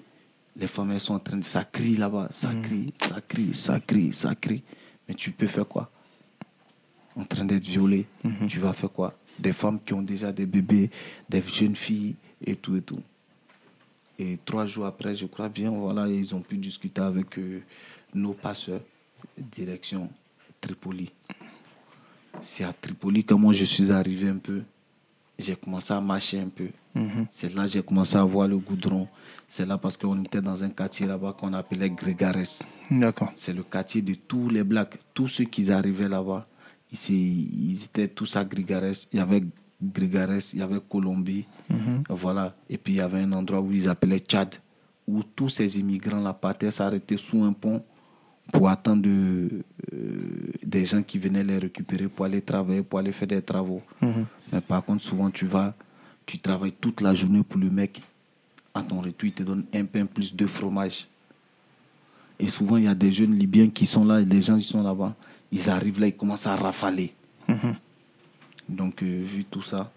Les femmes, elles sont en train de. Ça crie là-bas, ça mm. crie, ça crie, ça crie, ça crie. Mais tu peux faire quoi? En train d'être violée, mm-hmm. tu vas faire quoi? Des femmes qui ont déjà des bébés, des jeunes filles et tout et tout. Et trois jours après, je crois bien, voilà, ils ont pu discuter avec euh, nos passeurs, direction Tripoli. C'est à Tripoli que moi je suis arrivé un peu j'ai commencé à marcher un peu. Mhm. C'est là que j'ai commencé à voir le goudron. C'est là parce qu'on était dans un quartier là-bas qu'on appelait Grégares. D'accord. C'est le quartier de tous les blacks. Tous ceux qui arrivaient là-bas, ils, étaient tous à Grégares. Il y avait Grégares, il y avait Colombie. Mhm. Voilà. Et puis il y avait un endroit où ils appelaient Tchad, où tous ces immigrants là partaient s'arrêter sous un pont pour attendre euh, des gens qui venaient les récupérer pour aller travailler, pour aller faire des travaux. Mhm. Mais par contre, souvent, tu vas, tu travailles toute la journée pour le mec. À ton retour, il te donne un pain plus de fromage. Et souvent, il y a des jeunes Libyens qui sont là, et les gens qui sont là-bas, ils arrivent là, ils commencent à rafaler. Mhm. Donc, euh, vu tout ça,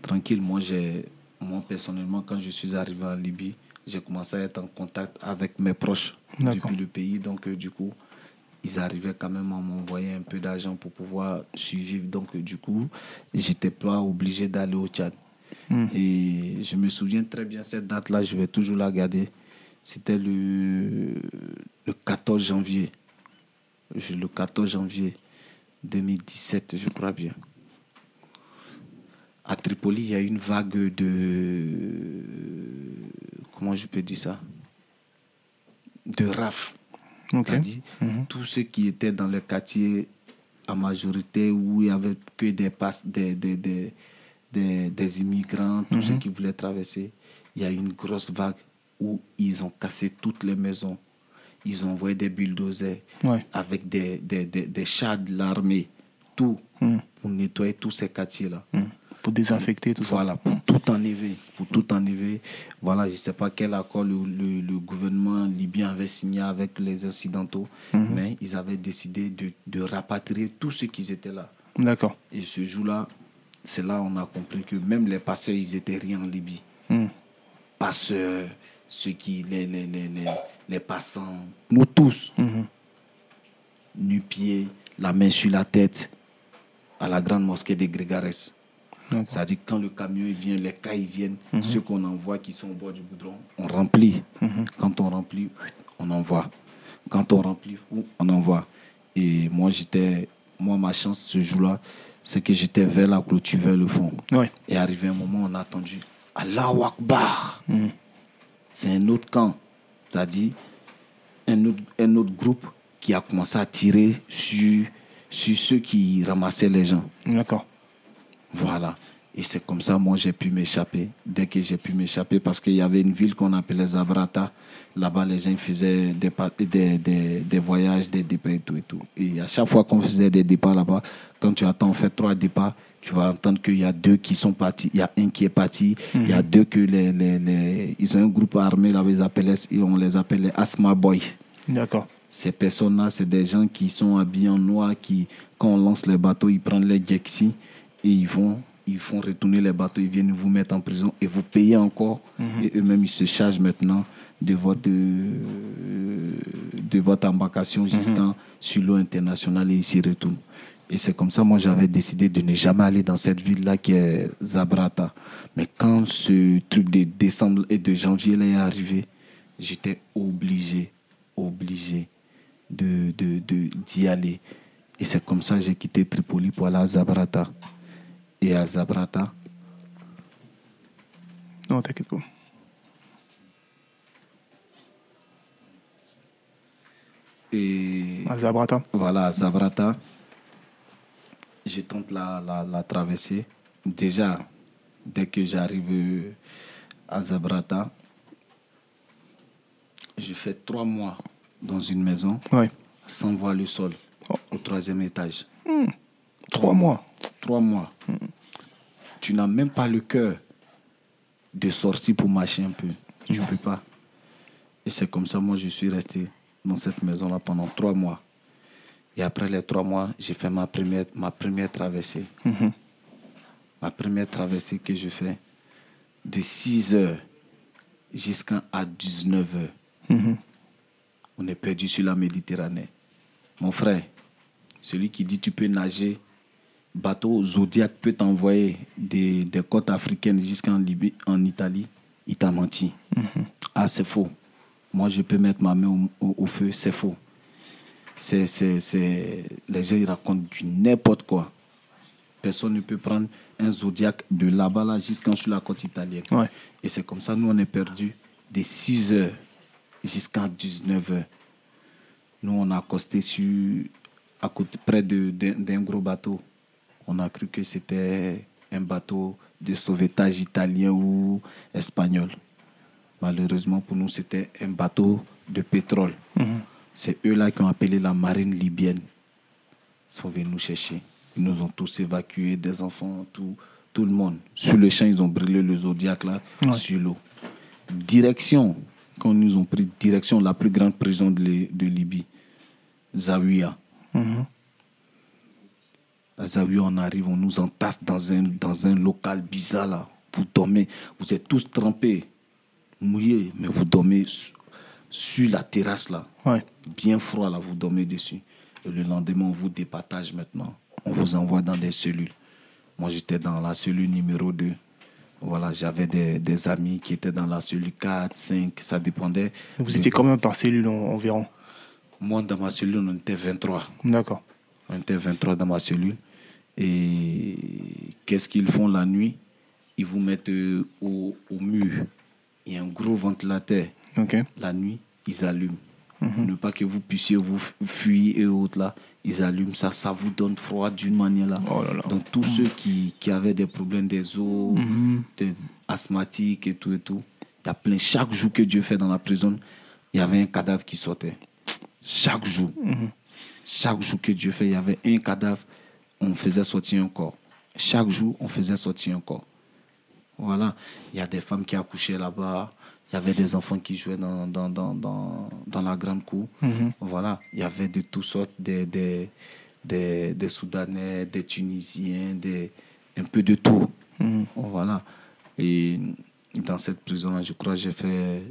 tranquille, moi, j'ai, moi, personnellement, quand je suis arrivé en Libye, j'ai commencé à être en contact avec mes proches depuis le pays. Donc, euh, du coup, ils arrivaient quand même à m'envoyer un peu d'argent pour pouvoir suivre. Donc, euh, du coup, j'étais pas obligé d'aller au Tchad. Hmm. Et je me souviens très bien cette date-là, je vais toujours la garder. C'était le, le 14 janvier. Le 14 janvier 2017, je crois bien. À Tripoli, il y a une vague de. Comment je peux dire ça? De raf dit, mhm. tous ceux qui étaient dans le quartier en majorité où il n'y avait que des, des, des, des, des, immigrants, tous ceux mhm. qui voulaient traverser, il y a une grosse vague où ils ont cassé toutes les maisons. Ils ont envoyé des bulldozers avec des, des, des, chats de l'armée, tout, mhm. pour nettoyer tous ces quartiers-là pour désinfecter tout ça. Voilà, pour tout enlever. Pour tout enlever. Voilà, je ne sais pas quel accord le, le, gouvernement libyen avait signé avec les Occidentaux, mhm. mais ils avaient décidé de, de rapatrier tous ceux qui étaient là. D'accord. Et ce jour-là, c'est là on a compris que même les passeurs, ils étaient rien en Libye. Mhm. Passeurs, ceux qui, les, les, les, les, passants, nous tous, mmh. nu-pieds, la main sur la tête, à la grande mosquée des Grégares. C'est-à-dire quand le camion vient, les cas ils viennent, mhm. ceux qu'on envoie qui sont au bord du goudron, on remplit. Quand on remplit, on envoie. Quand on remplit, on envoie. Et moi, j'étais, moi, ma chance ce jour-là, c'est que j'étais vers la clôture, vers le fond. Et arrivé un moment, on a attendu. Allahu Akbar. Mhm. C'est un autre camp. C'est-à-dire un autre, un autre groupe qui a commencé à tirer sur, sur ceux qui ramassaient les gens. D'accord. Voilà. Et c'est comme ça, moi, j'ai pu m'échapper. Dès que j'ai pu m'échapper, parce qu'il y avait une ville qu'on appelait Zabrata. Là-bas, les gens faisaient des, des, des, des, voyages, des départs et tout et tout. Et à chaque fois qu'on faisait des départs là-bas, quand tu attends, en fait trois départs, tu vas entendre qu'il y a deux qui sont partis. Il y a un qui est parti. Il y a mhm. deux que les, les, les, Ils ont un groupe armé là, ils on les appelle les Asma Boys. D'accord. Ces personnes-là, c'est des gens qui sont habillés en noir, qui, quand on lance les bateaux, ils prennent les Gexi et ils vont, ils font retourner les bateaux, ils viennent vous mettre en prison et vous payez encore. Et eux-mêmes, ils se chargent maintenant de votre, euh, de votre embarcation jusqu'en sur l'eau internationale et ils s'y retournent. Et c'est comme ça, moi, j'avais décidé de ne jamais aller dans cette ville-là qui est Zabrata. Mais quand ce truc de décembre et de janvier là est arrivé, j'étais obligé, obligé de, de, de- d'y aller. Et c'est comme ça que j'ai quitté Tripoli pour aller à Zabrata. Et à Zabrata, Non, t'inquiète pas. et À Zabrata. Voilà, à Zabrata, je tente la, la, la traversée. Déjà, dès que j'arrive à Zabrata, je fais trois mois dans une maison Ouais. sans voir le sol, Oh. au troisième étage. Trois mois. Trois mois. Tu n'as même pas le cœur de sortir pour marcher un peu. Tu ne peux pas. Et c'est comme ça, moi, je suis resté dans cette maison-là pendant trois mois. Et après les trois mois, j'ai fait ma première, ma première traversée. Mhm. Ma première traversée que je fais de 6 heures jusqu'à 19 heures. Mhm. On est perdu sur la Méditerranée. Mon frère, celui qui dit tu peux nager, bateau Zodiac peut t'envoyer des, des côtes africaines jusqu'en Libye, en Italie, il t'a menti. Ah, c'est faux. Moi, je peux mettre ma main au, au- au feu, c'est faux. C'est. Les gens, ils racontent du n'importe quoi. Personne ne peut prendre un Zodiac de là-bas là, jusqu'en sur la côte italienne. Ouais. Et c'est comme ça, nous, on est perdu de 6 heures jusqu'à 19 heures. Nous, on a accosté sur, à côté, près de- d'un d'un gros bateau. On a cru que c'était un bateau de sauvetage italien ou espagnol. Malheureusement, pour nous, c'était un bateau de pétrole. C'est eux-là qui ont appelé la marine libyenne. Ils sont venus nous chercher. Ils nous ont tous évacués, des enfants, tout, tout le monde. Sur le champ, ils ont brûlé le Zodiac là, Ouais. sur l'eau. Direction, quand ils nous ont pris direction, la plus grande prison de Libye, Zawiya. Mhm. À Zawiya, on arrive, on nous entasse dans un, dans un local bizarre là. Vous dormez, vous êtes tous trempés, mouillés, mais vous dormez su- sur la terrasse là Ouais. bien froid là, vous dormez dessus. Et le lendemain, on vous départage maintenant. On vous envoie dans des cellules. Moi, j'étais dans la cellule numéro 2. Voilà, j'avais des, des amis qui étaient dans la cellule 4, 5, ça dépendait. Vous étiez combien par cellule en- environ? Moi, dans ma cellule, on était 23. D'accord. On était 23 dans ma cellule. Et qu'est-ce qu'ils font la nuit? Ils vous mettent euh, au, au mur. Il y a un gros ventilateur. La nuit, ils allument. Ne pas que vous puissiez vous fuir et autres là, ils allument ça, ça vous donne froid d'une manière là. Oh là là. Donc tous ceux qui, qui avaient des problèmes des os, des asthmatiques et tout et tout, il y a plein. Chaque jour que Dieu fait dans la prison, il y avait un cadavre qui sortait. Chaque jour. Chaque jour que Dieu fait, il y avait un cadavre, on faisait sortir un corps. Chaque jour, on faisait sortir un corps. Voilà. Il y a des femmes qui accouchaient là-bas. Il y avait des enfants qui jouaient dans, dans, dans, dans, dans la grande cour. Voilà. Il y avait de toutes sortes, des, des, des, des Soudanais, des Tunisiens, des, un peu de tout. Voilà. Et dans cette prison-là, je crois que j'ai fait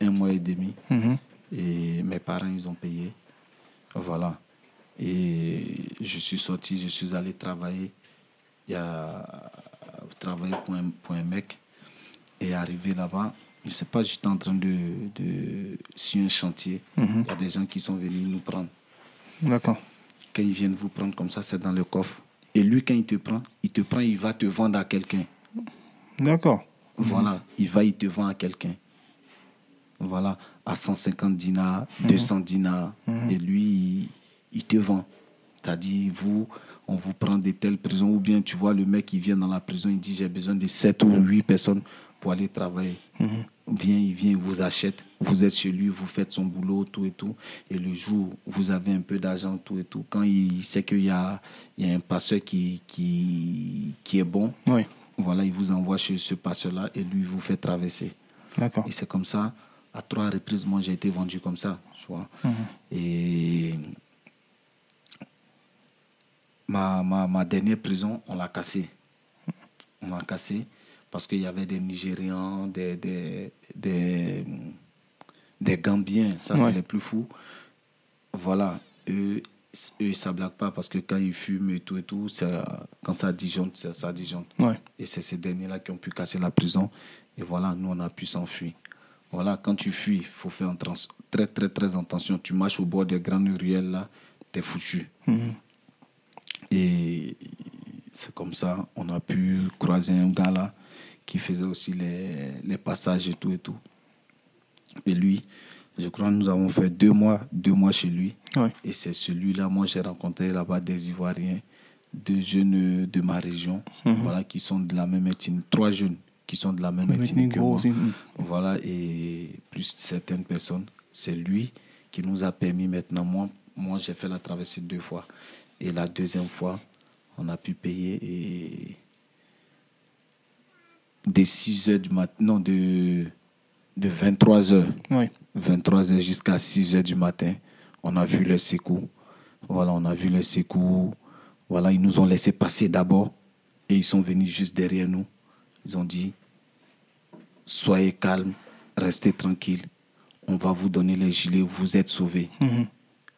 un mois et demi. Mhm. Et mes parents, ils ont payé. Voilà. Et je suis sorti, je suis allé travailler. Il y a travailler pour un, pour un mec. Et arrivé là-bas, je ne sais pas, j'étais en train de, de. sur un chantier. Il y a des gens qui sont venus nous prendre. D'accord. Quand ils viennent vous prendre comme ça, c'est dans le coffre. Et lui, quand il te prend, il te prend, il va te vendre à quelqu'un. D'accord. Voilà, il va, il te vend à quelqu'un. Voilà, à 150 dinars, 200 dinars. Et lui, il, te vend. C'est-à-dire, vous, on vous prend de telles prisons. Ou bien tu vois le mec qui vient dans la prison, il dit j'ai besoin de 7 ou 8 personnes pour aller travailler. Vient, il vient, il vous achète. Vous êtes chez lui, vous faites son boulot, tout et tout. Et le jour où vous avez un peu d'argent, tout et tout, quand il sait qu'il y a, il y a un passeur qui, qui, qui est bon, Oui. voilà, il vous envoie chez ce passeur-là et lui, il vous fait traverser. D'accord. Et c'est comme ça, À trois reprises, moi, j'ai été vendu comme ça, tu vois. Mhm. Et ma, ma, ma dernière prison, on l'a cassée. On l'a cassée parce qu'il y avait des Nigérians, des, des, des, des Gambiens, ça Ouais. c'est les plus fous. Voilà, eux, eux ça blague pas parce que quand ils fument et tout et tout, ça, quand ça disjoncte, ça, ça disjoncte. Ouais. Et c'est ces derniers-là qui ont pu casser la prison. Et voilà, nous, on a pu s'enfuir. Voilà, quand tu fuis, il faut faire trans- très, très, très attention. Tu marches au bord des grandes ruelles, là, t'es foutu. Mhm. Et c'est comme ça, on a pu croiser un gars là qui faisait aussi les, les passages et tout et tout. Et lui, je crois que nous avons fait deux mois, deux mois chez lui. Ouais. Et c'est celui-là, moi j'ai rencontré là-bas des Ivoiriens, deux jeunes de ma région, voilà, qui sont de la même ethnie, trois jeunes qui sont de la même ethnie que moi. aussi. Mhm. Voilà, et plus certaines personnes, c'est lui qui nous a permis maintenant. Moi, moi j'ai fait la traversée deux fois. Et la deuxième fois, on a pu payer et des 6 heures du matin, non, de, de 23 heures, Ouais. 23 heures jusqu'à 6 heures du matin, on a vu les secours. Voilà, on a vu les secours. Voilà, ils nous ont laissé passer d'abord et ils sont venus juste derrière nous. Ils ont dit Soyez calmes, restez tranquilles. On va vous donner les gilets, vous êtes sauvés. Mhm.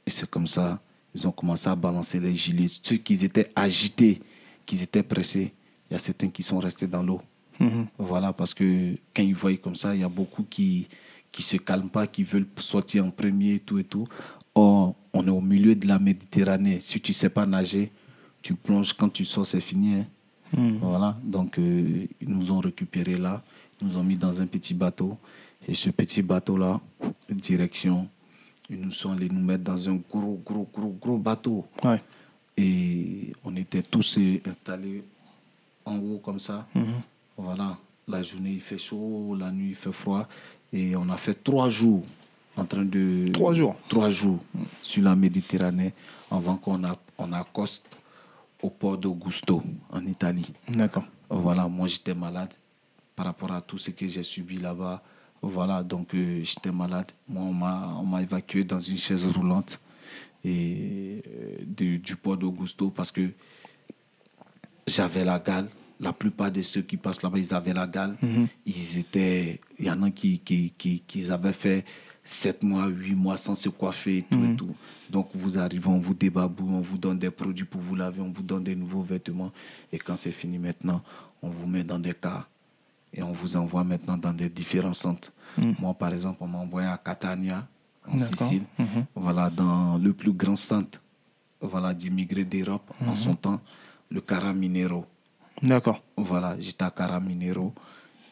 Et c'est comme ça, ils ont commencé à balancer les gilets. Ceux qui étaient agités, qui étaient pressés, il y a certains qui sont restés dans l'eau. Mhm. Voilà, parce que quand ils voient comme ça, il y a beaucoup qui qui se calment pas, qui veulent sortir en premier, tout et tout. Or, on est au milieu de la Méditerranée. Si tu sais pas nager, tu plonges, quand tu sors, c'est fini. hein. Mhm. Voilà, donc euh, ils nous ont récupérés là, ils nous ont mis dans un petit bateau. Et ce petit bateau-là, direction, ils nous sont allés nous mettre dans un gros, gros, gros, gros bateau. Ouais. Et on était tous installés en haut comme ça. Mhm. Voilà, la journée il fait chaud, la nuit il fait froid. Et on a fait trois jours en train de. Trois jours Trois jours sur la Méditerranée avant qu'on a, on accoste au port d'Augusto en Italie. D'accord. Voilà, moi j'étais malade par rapport à tout ce que j'ai subi là-bas. Voilà, donc euh, j'étais malade. Moi, on m'a, évacué dans une chaise roulante et, euh, de- du port d'Augusto parce que j'avais la gale. La plupart de ceux qui passent là-bas, ils avaient la gale. Ils étaient, il y en a qui, qui, qui, qui avaient fait 7 mois, 8 mois sans se coiffer et tout et tout. Donc vous arrivez, on vous débaboue, on vous donne des produits pour vous laver, on vous donne des nouveaux vêtements. Et quand c'est fini maintenant, on vous met dans des cas et on vous envoie maintenant dans des différents centres. Moi, par exemple, on m'a envoyé à Catania, en. Sicile, Mhm. voilà, dans le plus grand centre voilà, d'immigrés d'Europe en son temps, le Caraminero. D'accord. Voilà, j'étais à Caraminero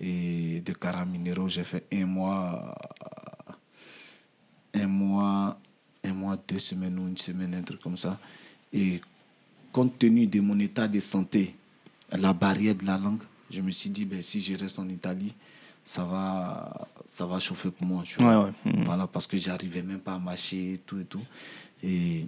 et de Caraminero, j'ai fait un mois, un mois, un mois, deux semaines ou une semaine, un truc comme ça. Et compte tenu de mon état de santé, la barrière de la langue, je me suis dit, ben, si je reste en Italie, ça va, ça va chauffer pour moi. tu vois. Ouais, ouais. Mhm. Voilà, parce que j'arrivais même pas à marcher, tout et tout. Et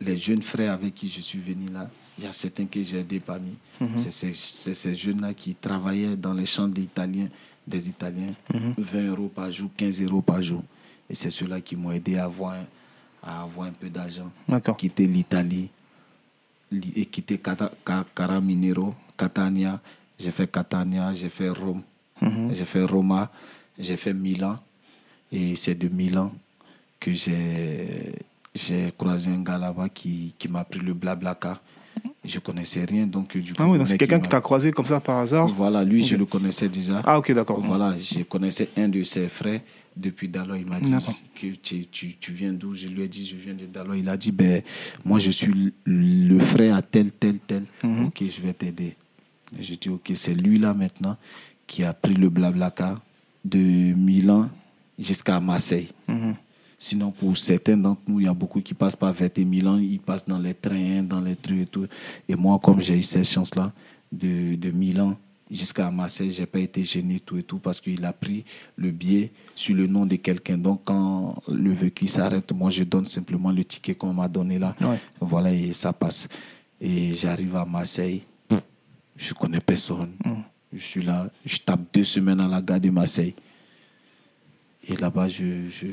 les jeunes frères avec qui je suis venu là, il y a certains que j'ai aidés parmi. C'est ces, c'est ces jeunes-là qui travaillaient dans les champs des Italiens, des Italiens, 20 euros par jour, 15 euros par jour. Et c'est ceux-là qui m'ont aidé à avoir, un- à avoir un peu d'argent. Quitter l'Italie li- et quitter Cata- Ca- Caraminero, Catania. J'ai fait Catania, j'ai fait Rome, Mhm. j'ai fait Roma, j'ai fait Milan. Et c'est de Milan que j'ai croisé un gars là-bas qui, qui m'a pris le blablacar. Je connaissais rien, donc du coup. Ah oui, c'est quelqu'un m'a- t'a croisé comme ça par hasard Voilà, lui, je le connaissais déjà. Ah, ok, d'accord. Voilà, je connaissais un de ses frères depuis Daloy. Il m'a dit que tu, tu, tu viens d'où? Je lui ai dit, je viens de Daloy. Il a dit, ben, moi, je suis le- frère à tel, tel, tel. Mhm. Ok, je vais t'aider. Et J'ai dit, ok, c'est lui là maintenant qui a pris le blablacar de Milan jusqu'à Marseille. Mhm. Sinon, pour certains d'entre nous, il y a beaucoup qui passent par Verte et Milan, ils passent dans les trains, dans les trucs et tout. Et moi, comme j'ai eu cette chance-là, de, de Milan jusqu'à Marseille, j'ai pas été gêné, tout et tout, parce qu'il a pris le billet sur le nom de quelqu'un. Donc, quand le véhicule s'arrête, moi, je donne simplement le ticket qu'on m'a donné là. Ouais. Voilà, et ça passe. Et j'arrive à Marseille, je connais personne. Je suis là, je tape deux semaines à la gare de Marseille. Et là-bas, je, je,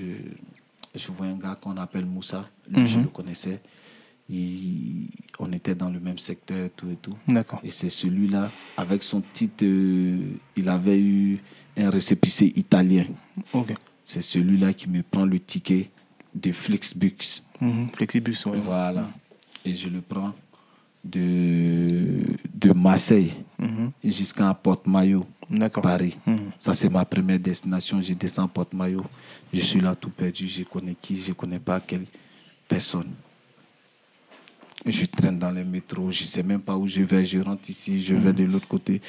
je vois un gars qu'on appelle Moussa. Lui, je Mhm. le connaissais. Il- on était dans le même secteur, tout et tout. D'accord. Et c'est celui-là, avec son titre, euh, il avait eu un récépissé italien. Ok. C'est celui-là qui me prend le ticket de Flixbus. Mhm. Flexibus, ouais. Voilà. Et je le prends de, de Marseille Mhm. jusqu'à Porte-Maillot. Paris. Mhm. Ça, c'est ma première destination. Je descends à Porte-Maillot. Je suis là tout perdu. Je connais qui, je connais pas quelle personne. Je traîne dans les métros. Je sais même pas où je vais. Je rentre ici, je vais de l'autre côté.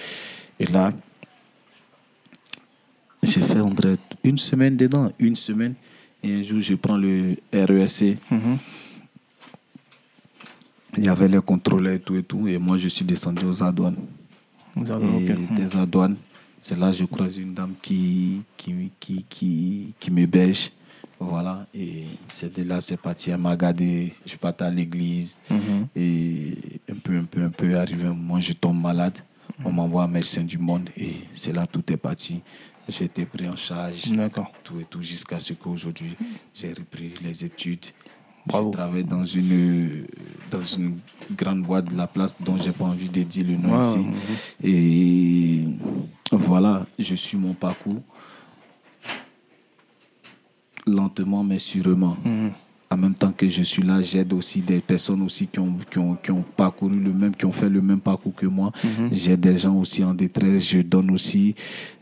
Et là, j'ai fait une semaine dedans. Une semaine. Et un jour, je prends le RESC. Mhm. Il y avait les contrôleurs et tout et tout. Et moi, je suis descendu aux douanes. Vous avez- Et ok. Mhm. des douanes, c'est là que je croise une dame qui, qui, qui, qui, qui m'héberge. Voilà. Et c'est de là, c'est parti. Elle m'a gardé. Je partais à l'église. Mhm. Et un peu, un peu, un peu, arrivé un moment, je tombe malade. On m'envoie un médecin du monde. Et c'est là tout est parti. J'ai été pris en charge. D'accord. Tout et tout, jusqu'à ce qu'aujourd'hui, j'ai repris les études. Bravo. Je travaille dans une, dans une grande boîte de la place dont j'ai pas envie de dire le nom Ouais, ici. Et voilà, je suis mon parcours. Lentement mais sûrement. Mhm. En même temps que je suis là, j'aide aussi des personnes aussi qui ont, qui, ont, qui ont parcouru le même, qui ont fait le même parcours que moi. Mhm. J'aide des gens aussi en détresse, je donne aussi.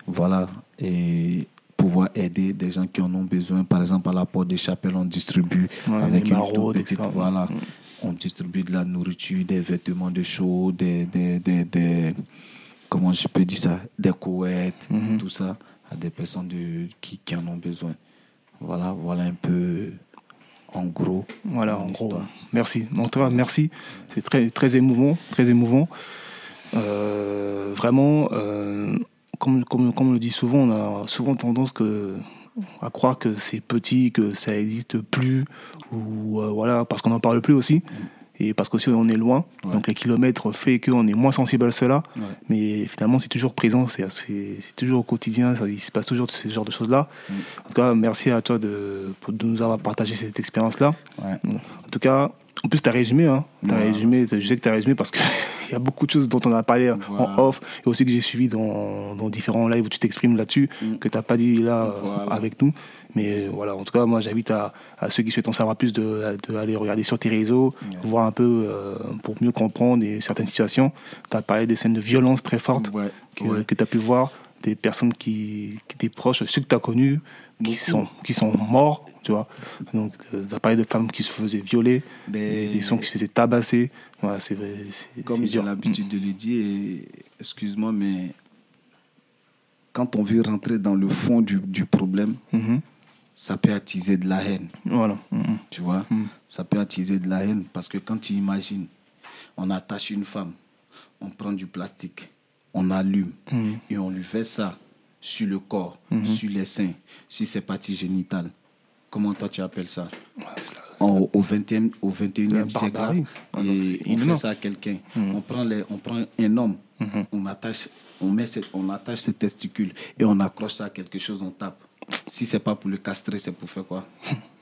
Voilà. Et pouvoir aider des gens qui en ont besoin. Par exemple, à la porte des chapelles, on distribue Ouais, avec une maraudes, toute petite-. Voilà. Mhm. On distribue de la nourriture, des vêtements de chaud, des, des, des, des- comment je peux dire ça, des couettes, Mhm. tout ça, à des personnes de, qui, qui en ont besoin. Voilà, voilà un peu, en gros, Voilà, en gros. Merci. En tout cas, merci. C'est très, très émouvant, très émouvant. Euh, vraiment, euh, comme, comme, comme on le dit souvent, on a souvent tendance que, à croire que c'est petit, que ça n'existe plus, ou euh, voilà, parce qu'on n'en parle plus aussi, et parce qu'aussi on est loin. Ouais. Donc les kilomètres fait qu'on est moins sensible à cela. Ouais. Mais finalement, c'est toujours présent, c'est c'est- c'est toujours au quotidien, ça, il se passe toujours ce genre de choses-là. Mm. En tout cas, merci à toi de, de nous avoir partagé cette expérience-là. En tout cas, en plus, tu as résumé. Hein. T'as Ouais. résumé, je sais que tu as résumé parce qu'il y a beaucoup de choses dont on a parlé en off et aussi que j'ai suivi dans, dans différents lives où tu t'exprimes là-dessus, Mm. que tu n'as pas dit là euh, Voilà. avec nous. Mais euh, voilà, en tout cas, moi, j'invite à, à ceux qui souhaitent en savoir plus de, de aller regarder sur tes réseaux, voir un peu euh, pour mieux comprendre et certaines situations. Tu as parlé des scènes de violence très fortes Ouais, que, ouais. tu as pu voir, des personnes qui, qui étaient proches, ceux que tu as connus, qui sont, qui sont morts, tu vois. Donc, tu as parlé de femmes qui se faisaient violer, Mais- des gens qui se faisaient tabasser. Voilà, c'est c'est- Comme j'ai l'habitude de le dire, excuse-moi, mais quand on veut rentrer dans le fond du, du problème, Mhm. ça peut attiser de la haine. Voilà. Mhm. Tu vois? Mm. Ça peut attiser de la haine parce que quand tu imagines, on attache une femme, on prend du plastique, on allume et on lui fait ça sur le corps, Mhm. sur les seins, sur ses parties génitales. Comment toi tu appelles ça? En- au 20e, au 21e La siècle, et on fait ça à quelqu'un. Mhm. On, prend les, on prend un homme, Mhm. on, attache, on, met cette- on attache ses testicules et on accroche ça à quelque chose, on tape. Si c'est pas pour le castrer, c'est pour faire quoi?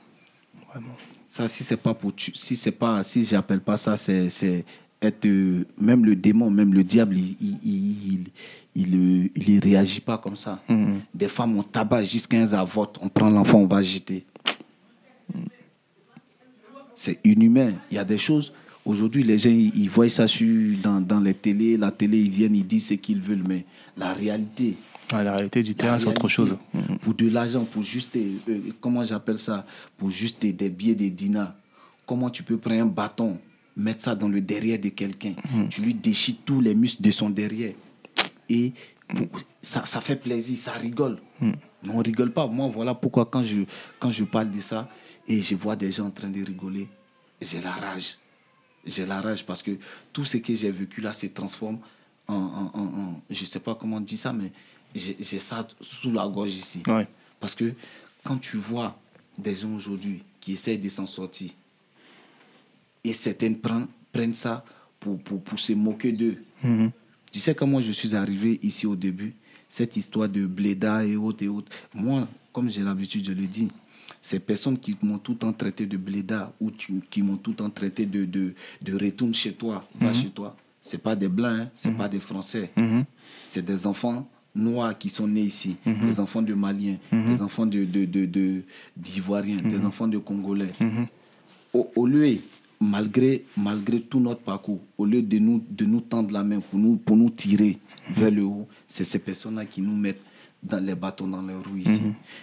Vraiment. ça, si c'est pas pour tu- si c'est pas, si j'appelle pas ça, c'est, c'est être euh, même le démon, même le diable, il, il, il, il, il y réagit pas comme ça. Mhm. Des femmes on tabac jusqu'à un avorte, on prend l'enfant, on va jeter. C'est inhumain. Il y a des choses. Aujourd'hui, les gens, ils, ils voient ça sur, dans, dans les télés. La télé, ils viennent, ils disent ce qu'ils veulent. Mais la réalité, Ouais, la réalité du terrain, c'est autre chose. Pour de l'argent, pour juste, euh, euh, comment j'appelle ça Pour juste des billets, des dinars. Comment tu peux prendre un bâton, mettre ça dans le derrière de quelqu'un? Mhm. Tu lui déchites tous les muscles de son derrière. Et ça, ça fait plaisir, ça rigole. Mhm. Mais on rigole pas. Moi, voilà pourquoi quand je, quand je parle de ça et je vois des gens en train de rigoler, j'ai la rage. J'ai la rage parce que tout ce que j'ai vécu là se transforme en, en, en- en- je sais pas comment on dit ça, mais j'ai ça sous la gorge ici. Ouais. Parce que quand tu vois des gens aujourd'hui qui essayent de s'en sortir, et certaines prennent, prennent ça pour, pour, pour se moquer d'eux. Mhm. Tu sais comment je suis arrivé ici au début cette histoire de bléda et autres et autres. Moi, comme j'ai l'habitude de le dire, ces personnes qui m'ont tout le temps traité de bléda ou qui m'ont tout le temps traité de, de, de retourne chez toi, va Mhm. chez toi, c'est pas des blancs, hein, c'est pas des français. Mhm. C'est des enfants noirs qui sont nés ici, Mhm. des enfants de Maliens, des enfants de, de, de, de- d'Ivoiriens, Mhm. des enfants de Congolais. Au, au lieu, malgré, malgré tout notre parcours, au lieu de nous, de nous tendre la main pour nous, pour nous tirer vers le haut, c'est ces personnes-là qui nous mettent dans les bâtons dans les roues ici.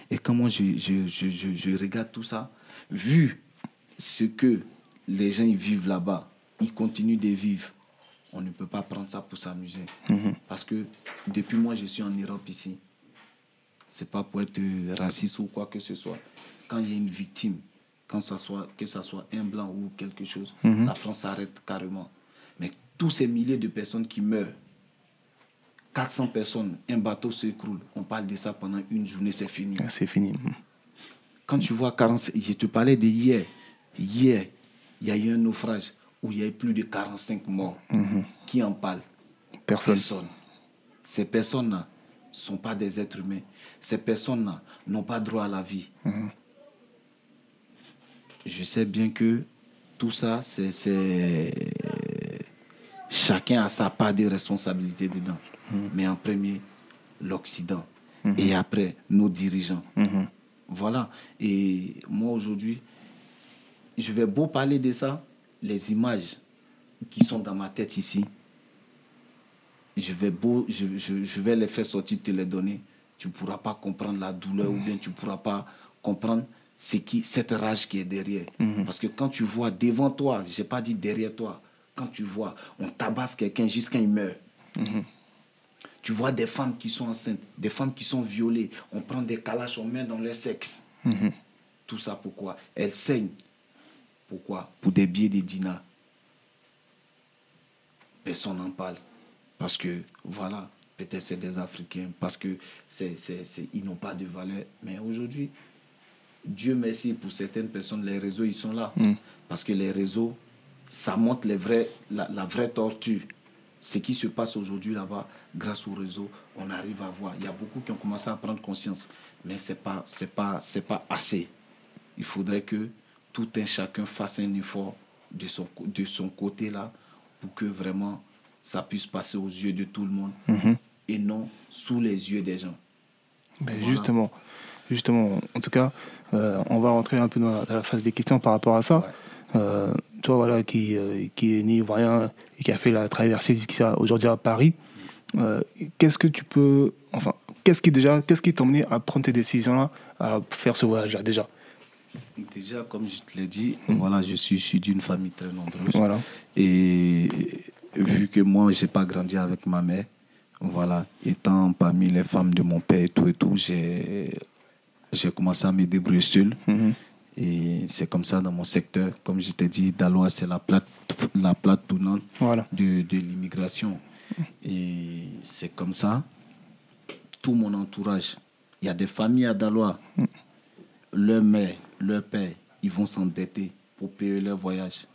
Et quand moi je, je, je, je, regarde tout ça, vu ce que les gens ils vivent là-bas, ils continuent de vivre, on ne peut pas prendre ça pour s'amuser. Parce que depuis moi je suis en Europe ici, c'est pas pour être raciste ou quoi que ce soit. Quand il y a une victime, quand ça soit, que ce soit un blanc ou quelque chose, la France s'arrête carrément. Mais tous ces milliers de personnes qui meurent, 400 personnes, un bateau s'écroule, on parle de ça pendant une journée, c'est fini. Ah, C'est fini. Mhm. Quand tu vois 40, je te parlais de hier, hier, il y a eu un naufrage où il y a eu plus de 45 morts. Qui en parle? Personne. Personne. Ces personnes-là ne sont pas des êtres humains. Ces personnes-là n'ont pas droit à la vie. Je sais bien que tout ça, c'est-. Chacun a sa part de responsabilité dedans. Mais en premier, l'Occident. Et après, nos dirigeants. Voilà. Et moi, aujourd'hui, je vais beau parler de ça, les images qui sont dans ma tête ici, je vais, beau, je, je- je vais les faire sortir, te les donner. Tu ne pourras pas comprendre la douleur ou bien tu ne pourras pas comprendre ce qui, cette rage qui est derrière. Parce que quand tu vois devant toi, je n'ai pas dit derrière toi, quand tu vois, on tabasse quelqu'un jusqu'à il meurt. Tu vois des femmes qui sont enceintes, des femmes qui sont violées, on prend des calaches, on met dans leur sexe. Tout ça pourquoi? Elles saignent. Pourquoi? Pour des billets de dinars. Personne n'en parle. Parce que, voilà, peut-être c'est des Africains, parce que c'est, c'est, c'est- ils n'ont pas de valeur. Mais aujourd'hui, Dieu merci pour certaines personnes, les réseaux, ils sont là. Parce que les réseaux, ça montre les vrais, la, la vraie torture. Ce qui se passe aujourd'hui là-bas, grâce au réseau, on arrive à voir. Il y a beaucoup qui ont commencé à prendre conscience, mais ce n'est pas, pas, pas assez. Il faudrait que tout un chacun fasse un effort de son, de son côté là pour que vraiment ça puisse passer aux yeux de tout le monde et non sous les yeux des gens. Ben, Voilà. Justement, justement, en tout cas, euh, on va rentrer un peu dans la, dans la phase des questions par rapport à ça. Ouais. Euh, toi, voilà, qui, euh, qui est né ivoirien et qui a fait la traversée jusqu'à aujourd'hui à Paris, qu'est-ce que tu peux, enfin, qu'est-ce qui déjà, qu'est-ce qui t'a amené à prendre tes décisions-là, à faire ce voyage-là déjà? Déjà, comme je te l'ai dit, voilà, je suis issu d'une famille très nombreuse. Voilà. Et vu que moi, j'ai pas grandi avec ma mère, voilà, étant parmi les femmes de mon père et tout et tout, j'ai j'ai commencé à me débrouiller seul. Mhm. Et c'est comme ça dans mon secteur. Comme je t'ai dit, Dalois, c'est la plate, la plate tournante Voilà. de, de l'immigration. Et c'est comme ça, tout mon entourage, il y a des familles à Dalois, leur mère, leur père, ils vont s'endetter pour payer leur voyage.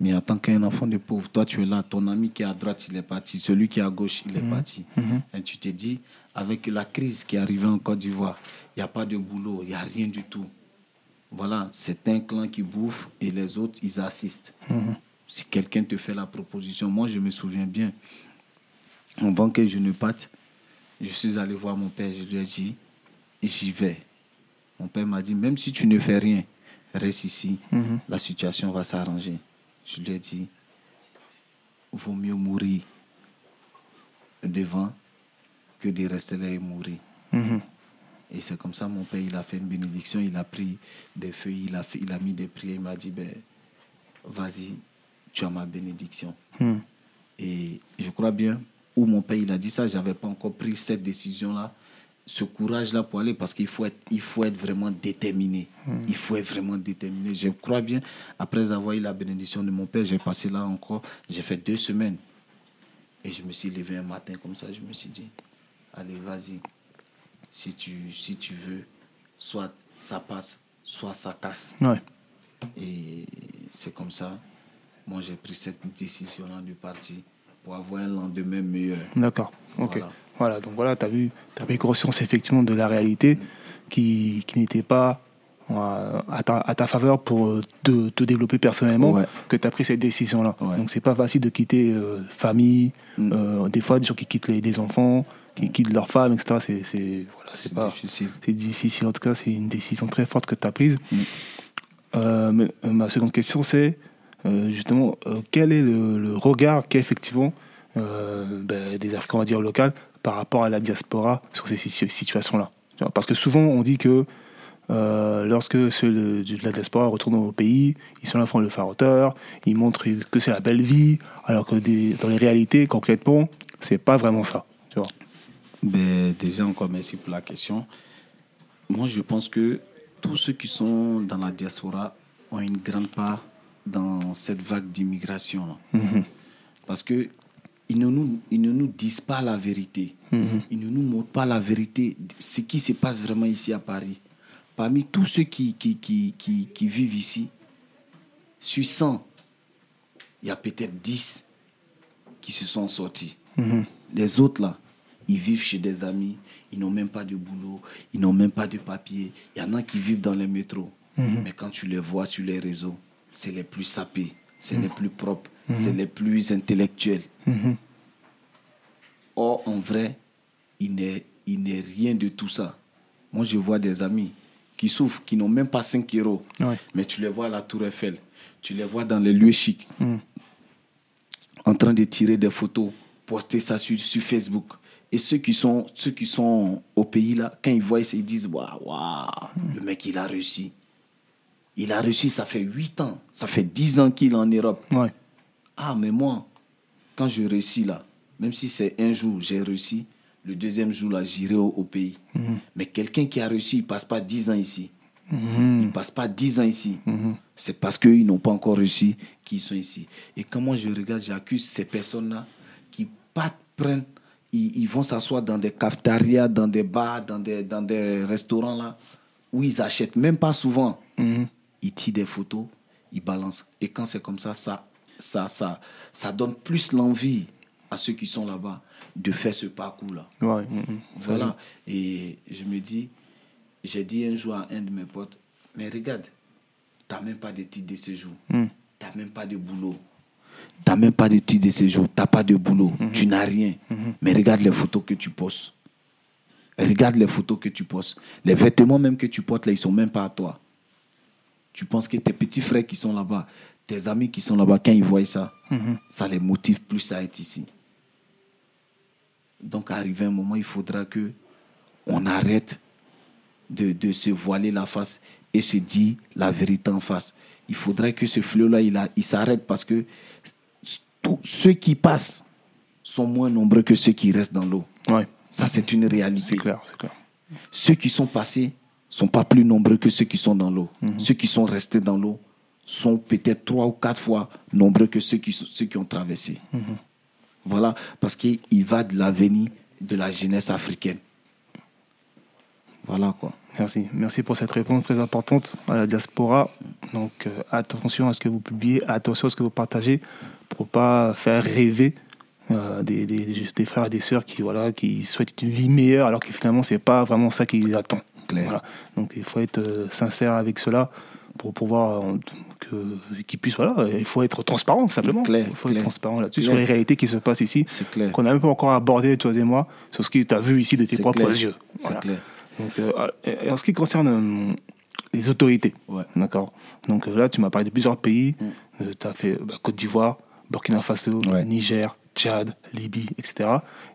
Mais en tant qu'un enfant de pauvre, toi tu es là, ton ami qui est à droite, il est parti, celui qui est à gauche, il est parti. Et tu te dis, avec la crise qui est arrivée en Côte d'Ivoire, il n'y a pas de boulot, il n'y a rien du tout. Voilà, c'est un clan qui bouffe et les autres, ils assistent. Si quelqu'un te fait la proposition, moi je me souviens bien, avant que je ne parte, je suis allé voir mon père, je lui ai dit, j'y vais. Mon père m'a dit, même si tu ne fais rien, reste ici, Mhm. la situation va s'arranger. Je lui ai dit, vaut mieux mourir devant que de rester là et mourir. Mhm. Et c'est comme ça, mon père, il a fait une bénédiction, il a pris des feuilles, il a, fait, il a mis des prières, il m'a dit, ben, vas-y, tu as ma bénédiction. Mhm. Et je crois bien, où mon père, il a dit ça, je n'avais pas encore pris cette décision-là, ce courage-là pour aller, parce qu'il faut être, il faut être vraiment déterminé. Il faut être vraiment déterminé. Je crois bien, après avoir eu la bénédiction de mon père, j'ai passé là encore, j'ai fait deux semaines. Et je me suis levé un matin comme ça, je me suis dit, allez, vas-y. Si tu, si tu veux, soit ça passe, soit ça casse. Ouais. Et c'est comme ça, moi j'ai pris cette décision-là de partir pour avoir un lendemain meilleur. D'accord. Ok. Voilà. Voilà, donc voilà, tu as vu, tu pris conscience effectivement de la réalité qui, qui n'était pas euh, à ta, à ta faveur pour euh, te, te développer personnellement Ouais. que tu as pris cette décision-là. Ouais. Donc c'est pas facile de quitter euh, famille, Mm. euh, des fois des gens qui quittent les, des enfants, qui quittent leur femme, etc. C'est, c'est, voilà, c'est C'est pas, difficile. c'est difficile. En tout cas, c'est une décision très forte que tu as prise. Mm. Euh, mais, euh, ma seconde question, c'est euh, justement quel est le, le regard qu'effectivement ben, des Africains, on va dire locales, par rapport à la diaspora sur ces si- situations-là? Parce que souvent, on dit que euh, lorsque ceux de, de la diaspora retournent au pays, ils sont là, font le faroteur, ils montrent que c'est la belle vie, alors que des- dans les réalités, concrètement, c'est pas vraiment ça. Tu vois? Ben, déjà, encore merci pour la question. Moi, je pense que tous ceux qui sont dans la diaspora ont une grande part dans cette vague d'immigration. Mhm. Parce que ils ne, nous, ils ne nous disent pas la vérité. Mhm. Ils ne nous montrent pas la vérité, ce qui se passe vraiment ici à Paris. Parmi tous ceux qui, qui, qui, qui, qui vivent ici, sur 100, il y a peut-être 10 qui se sont sortis. Mhm. Les autres, là, ils vivent chez des amis, ils n'ont même pas de boulot, ils n'ont même pas de papier. Il y en a qui vivent dans les métros. Mais quand tu les vois sur les réseaux, c'est les plus sapés, c'est les plus propres, c'est les plus intellectuels. Mhm. Or, en vrai, il n'est, il n'est rien de tout ça. Moi, je vois des amis qui souffrent, qui n'ont même pas 5 euros. Ouais. Mais tu les vois à la Tour Eiffel, tu les vois dans les lieux chics, Mhm. en train de tirer des photos, poster ça sur, sur Facebook. Et ceux qui, sont, ceux qui sont au pays, là, quand ils voient ils disent Waouh, waouh, le mec, il a réussi. Il a réussi, ça fait 8 ans, ça fait 10 ans qu'il est en Europe. Ouais. Ah, mais moi, quand je réussis là, même si c'est un jour, j'ai réussi, le deuxième jour, là, j'irai au, au pays. Mais quelqu'un qui a réussi, il ne passe pas 10 ans ici. Mhm. Il ne passe pas 10 ans ici. Mhm. C'est parce qu'ils n'ont pas encore réussi qu'ils sont ici. Et quand moi je regarde, j'accuse ces personnes-là qui pas prennent, ils, ils vont s'asseoir dans des cafétérias, dans des bars, dans des, dans des restaurants là, où ils achètent, même pas souvent. Mhm. Ils tirent des photos, ils balancent. Et quand c'est comme ça, ça, ça, ça, ça donne plus l'envie à ceux qui sont là-bas de faire ce parcours-là. Ouais. Mhm. Voilà. Et je me dis, j'ai dit un jour à un de mes potes, mais regarde, tu n'as même pas de titre de séjour. Mhm. Tu n'as même pas de boulot. Tu n'as même pas de titre de séjour. Tu n'as pas de boulot. Tu n'as rien. Mais regarde les photos que tu postes. Regarde les photos que tu postes. Les vêtements même que tu portes là, ils ne sont même pas à toi. Tu penses que tes petits frères qui sont là-bas, tes amis qui sont là-bas, quand ils voient ça, Mhm. ça les motive plus à être ici. Donc, arrivé un moment, il faudra que on arrête de, de se voiler la face et se dire la vérité en face. Il faudrait que ce flot-là, il, il s'arrête parce que tous ceux qui passent sont moins nombreux que ceux qui restent dans l'eau. Ouais. Ça, c'est une réalité. C'est clair, c'est clair. Ceux qui sont passés sont pas plus nombreux que ceux qui sont dans l'eau. Ceux qui sont restés dans l'eau sont peut-être trois ou quatre fois nombreux que ceux qui, ceux qui ont traversé. Voilà, parce qu'il va de l'avenir de la jeunesse africaine. Voilà quoi. Merci. Merci pour cette réponse très importante à la diaspora. Donc, euh, attention à ce que vous publiez, attention à ce que vous partagez pour pas faire rêver euh, des, des- des frères et des sœurs qui, voilà, qui souhaitent une vie meilleure alors que finalement, c'est pas vraiment ça qui les attend. Clair. Voilà. Donc, il faut être euh, sincère avec cela pour pouvoir euh, que- qu'ils puissent. Voilà, il faut être transparent, simplement. Il faut clair. être transparent là-dessus sur les réalités qui se passent ici, qu'on n'a même pas encore abordé, toi et moi, sur ce que tu as vu ici de tes propres clair. yeux. Voilà. clair. Donc, euh, et en ce qui concerne les autorités, Ouais. d'accord. Donc là, tu m'as parlé de plusieurs pays. Mm. tu as fait bah, Côte d'Ivoire, Burkina Faso, Ouais. Niger, Tchad, Libye, etc.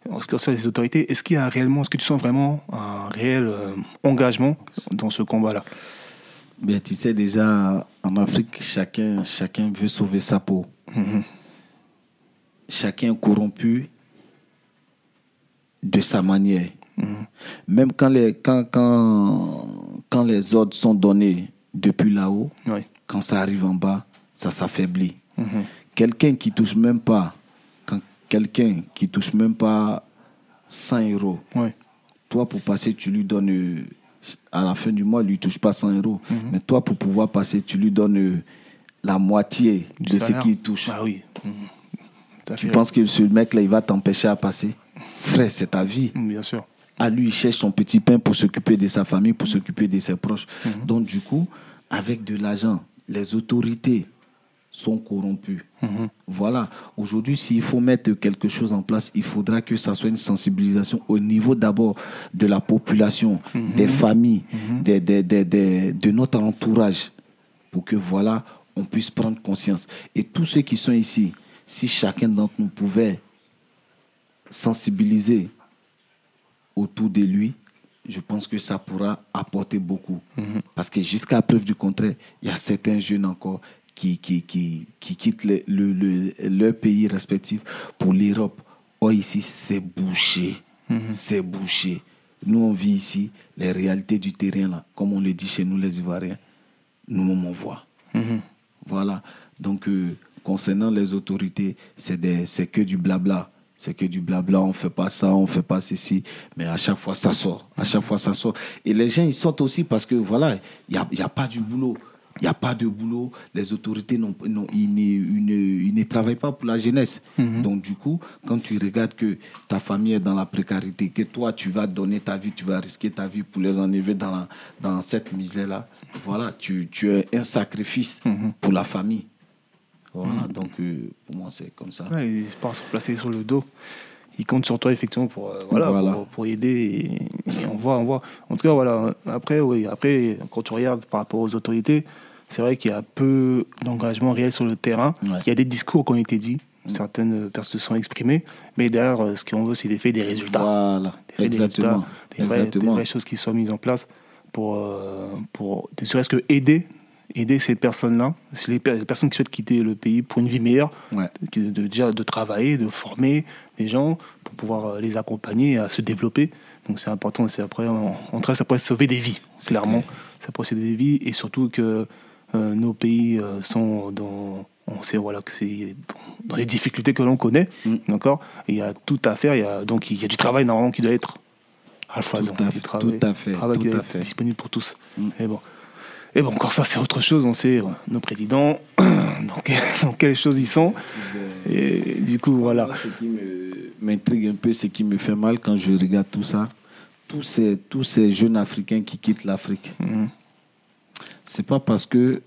En ce qui concerne les autorités, est-ce qu'il y a réellement, est-ce que tu sens vraiment un réel euh, engagement dans ce combat-là? Bien, tu sais déjà, en Afrique, chacun, chacun veut sauver sa peau. Mhm. Chacun est corrompu de sa manière. Mhm. Même quand les, quand, quand, quand les ordres sont donnés depuis là-haut, quand ça arrive en bas, ça s'affaiblit. Mhm. Quelqu'un qui touche même pas, quand quelqu'un qui touche même pas 100 euros, Ouais. toi pour passer, tu lui donnes, à la fin du mois, il lui touche pas 100 euros. Mais toi pour pouvoir passer, tu lui donnes la moitié Du de ce qu'il touche. Ah oui. Mhm. Tu penses que ce mec-là, il va t'empêcher à passer? Frère, c'est ta vie. Bien sûr. À lui, il cherche son petit pain pour s'occuper de sa famille, pour s'occuper de ses proches. Mhm. Donc, du coup, avec de l'argent, les autorités sont corrompues. Mhm. Voilà. Aujourd'hui, s'il faut mettre quelque chose en place, il faudra que ça soit une sensibilisation au niveau d'abord de la population, Mhm. des familles, des- des- des- des- de notre entourage, pour que voilà, on puisse prendre conscience. Et tous ceux qui sont ici, si chacun d'entre nous pouvait sensibiliser autour de lui, je pense que ça pourra apporter beaucoup. Parce que jusqu'à preuve du contraire, il y a certains jeunes encore qui, qui, qui, qui quittent le, le- le- leur pays respectif pour l'Europe. Or, ici, c'est bouché. C'est bouché. Nous, on vit ici les réalités du terrain, là, comme on le dit chez nous, les Ivoiriens. Nous-mêmes, on voit. Mhm. Voilà. Donc, euh, concernant les autorités, c'est que du blabla. C'est que du blabla, on ne fait pas ça, on ne fait pas ceci. Mais à chaque fois, ça sort. À chaque fois, ça sort. Et les gens, ils sortent aussi parce que, voilà, il n'y a, y a pas du boulot. Il n'y a pas de boulot. Les autorités, n'ont- n'ont- ils, ne, ils ne- ils ne travaillent pas pour la jeunesse. Donc, du coup, quand tu regardes que ta famille est dans la précarité, que toi, tu vas donner ta vie, tu vas risquer ta vie pour les enlever dans, la- dans cette misère-là, voilà, tu, tu es un sacrifice pour la famille. Voilà, donc euh, pour moi, c'est comme ça. Ouais, ils pensent se placer sur le dos. Ils comptent sur toi effectivement pour euh, voilà, Voilà. Pour, pour aider et, et on voit on voit en tout cas voilà après oui après quand tu regardes par rapport aux autorités c'est vrai qu'il y a peu d'engagement réel sur le terrain Ouais. il y a des discours qui ont été dits certaines personnes se sont exprimées mais derrière ce qu'on veut c'est des faits des résultats Voilà, des faits, des exactement. résultats, des, vraies, des exactement. vraies choses qui soient mises en place pour, euh, pour ne serait-ce que aider, aider ces personnes-là, les, per- les personnes qui souhaitent quitter le pays pour une vie meilleure, Ouais. de, déjà de travailler, de former des gens pour pouvoir euh, les accompagner à se développer. Donc c'est important, c'est après, tout cas, ça pourrait sauver des vies, clairement. clair. Ça pourrait sauver des vies et surtout que nos pays euh, sont dans, on sait voilà que c'est dans, les difficultés que l'on connaît, Mm. d'accord? Il y a tout à faire, il y a donc il y a du travail normalement qui doit être à la foison, Tout à travail, tout à fait, travail tout à fait. disponible pour tous. Mm. Et bon. Et bon, encore ça, c'est autre chose. On sait euh, nos présidents, dans, quel- dans quelles choses ils sont. Et du coup, voilà. Ce qui m'intrigue un peu, ce qui me fait mal quand je regarde tout ça, tous ces, tous ces jeunes Africains qui quittent l'Afrique, Mhm. C'est pas parce que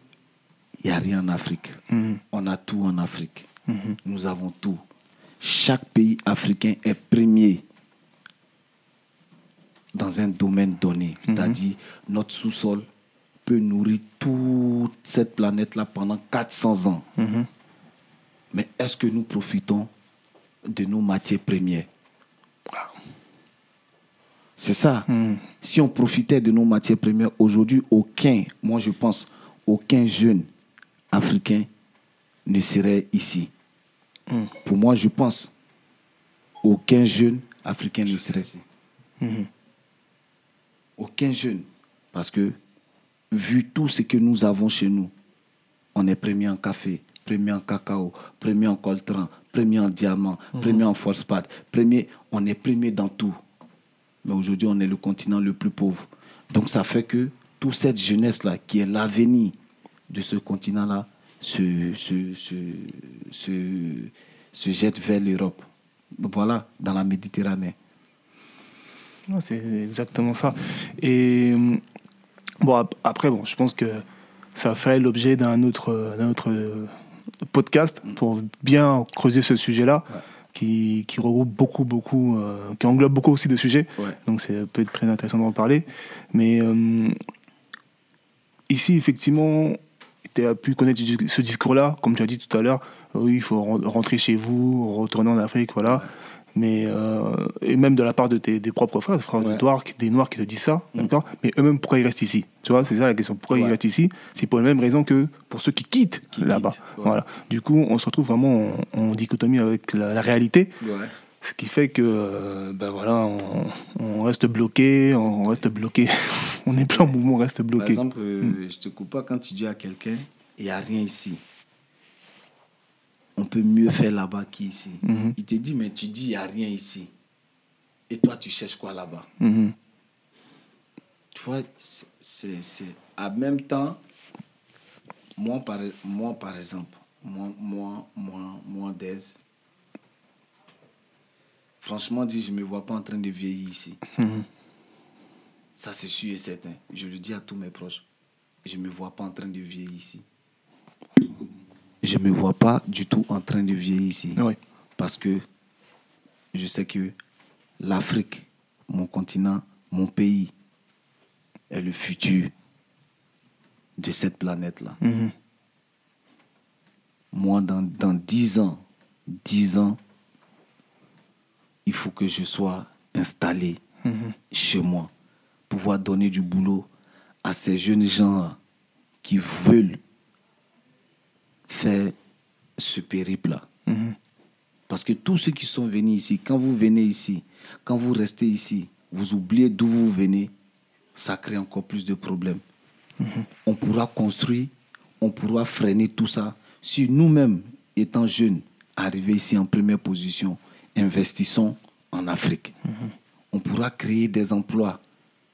il n'y a rien en Afrique. Mhm. On a tout en Afrique. Mhm. Nous avons tout. Chaque pays africain est premier dans un domaine donné. C'est-à-dire, notre sous-sol peut nourrir toute cette planète-là pendant 400 ans. Mhm. Mais est-ce que nous profitons de nos matières premières? C'est ça. Si on profitait de nos matières premières, aujourd'hui, aucun, moi je pense, aucun jeune africain ne serait ici. Mhm. Pour moi, je pense, aucun jeune africain ne serait ici. Mhm. Aucun jeune. Parce que, vu tout ce que nous avons chez nous, on est premier en café, premier en cacao, premier en coltran, premier en diamant, premier en phosphate, premier, on est premier dans tout. Mais aujourd'hui, on est le continent le plus pauvre. Donc, ça fait que toute cette jeunesse-là, qui est l'avenir de ce continent-là, se, se, se, se, se jette vers l'Europe. Voilà, dans la Méditerranée. C'est exactement ça. Et bon, ap- après, bon, je pense que ça ferait l'objet d'un autre, d'un autre podcast pour bien creuser ce sujet-là, Ouais. Qui, qui regroupe beaucoup, beaucoup, euh, qui englobe beaucoup aussi de sujets. Ouais. Donc, c'est peut être très intéressant d'en parler. Mais euh, ici, effectivement, tu as pu connaître ce discours-là, comme tu as dit tout à l'heure. Oui, il faut ren- rentrer chez vous, retourner en Afrique, voilà. Ouais. Mais euh, et même de la part de tes des propres frères, des frères Ouais. de noirs, qui- des noirs qui te disent ça, Mm. d'accord? Mais eux-mêmes, pourquoi ils restent ici? Tu vois, c'est ça la question. Pourquoi ils restent ici? C'est pour les mêmes raisons que pour ceux qui quittent Qui là-bas. quittent, ouais. Voilà. Du coup, on se retrouve vraiment en, en dichotomie avec la, la réalité, ce qui fait que euh, ben voilà, on, on reste bloqué, on reste bloqué, on est plein en mouvement, on reste Par bloqué. exemple, euh, je te coupe pas quand tu dis à quelqu'un, il n'y a rien ici. On peut mieux faire là-bas qu'ici. Mhm. Il te dit, mais tu dis, il n'y a rien ici. Et toi, tu cherches quoi là-bas? Mhm. Tu vois, c'est- En même temps, moi par, moi, par exemple, moi, moi, moi, moi, Dez, franchement dit, je ne me vois pas en train de vieillir ici. Mhm. Ça, c'est sûr et certain. Je le dis à tous mes proches. Je ne me vois pas en train de vieillir ici. Je ne me vois pas du tout en train de vieillir ici. Oui. Parce que je sais que l'Afrique, mon continent, mon pays, est le futur de cette planète-là. Mhm. Moi, dans, dans 10 ans, 10 ans, il faut que je sois installé Mhm. chez moi, pouvoir donner du boulot à ces jeunes gens qui veulent faire ce périple-là. Mhm. Parce que tous ceux qui sont venus ici, quand vous venez ici, quand vous restez ici, vous oubliez d'où vous venez, ça crée encore plus de problèmes. On pourra construire, on pourra freiner tout ça si nous-mêmes, étant jeunes, arrivés ici en première position, investissons en Afrique. On pourra créer des emplois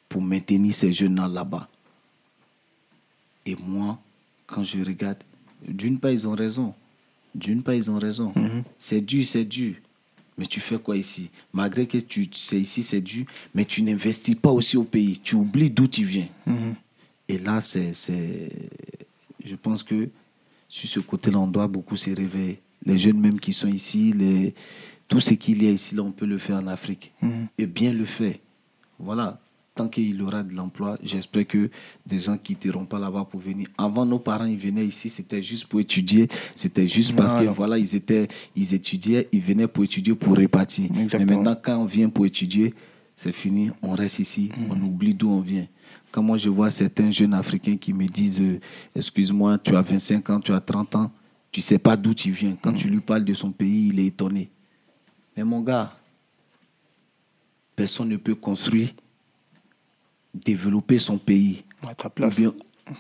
pour maintenir ces jeunes-là là-bas. Et moi, quand je regarde, d'une part, ils ont raison. D'une part, ils ont raison. C'est dur, c'est dur. Mais tu fais quoi ici? Malgré que tu c'est ici, c'est dur, mais tu n'investis pas aussi au pays. Tu oublies d'où tu viens. Mhm. Et là, c'est, c'est, je pense que sur ce côté-là, on doit beaucoup se réveiller. Les jeunes même qui sont ici, les, tout ce qu'il y a ici, là, on peut le faire en Afrique. Mhm. Et bien le faire. Voilà. Tant qu'il y aura de l'emploi, j'espère que des gens quitteront pas là-bas pour venir. Avant, nos parents, ils venaient ici, c'était juste pour étudier. C'était juste parce que, Voilà. ils, étaient, ils étudiaient, ils venaient pour étudier, pour répartir. Mais maintenant, quand on vient pour étudier, c'est fini, on reste ici, Mhm. on oublie d'où on vient. Quand moi je vois certains jeunes Africains qui me disent euh, Excuse-moi, tu as 25 ans, tu as 30 ans, tu sais pas d'où tu viens. Quand tu lui parles de son pays, il est étonné. Mais mon gars, personne ne peut construire, développer son pays À ta ou bien,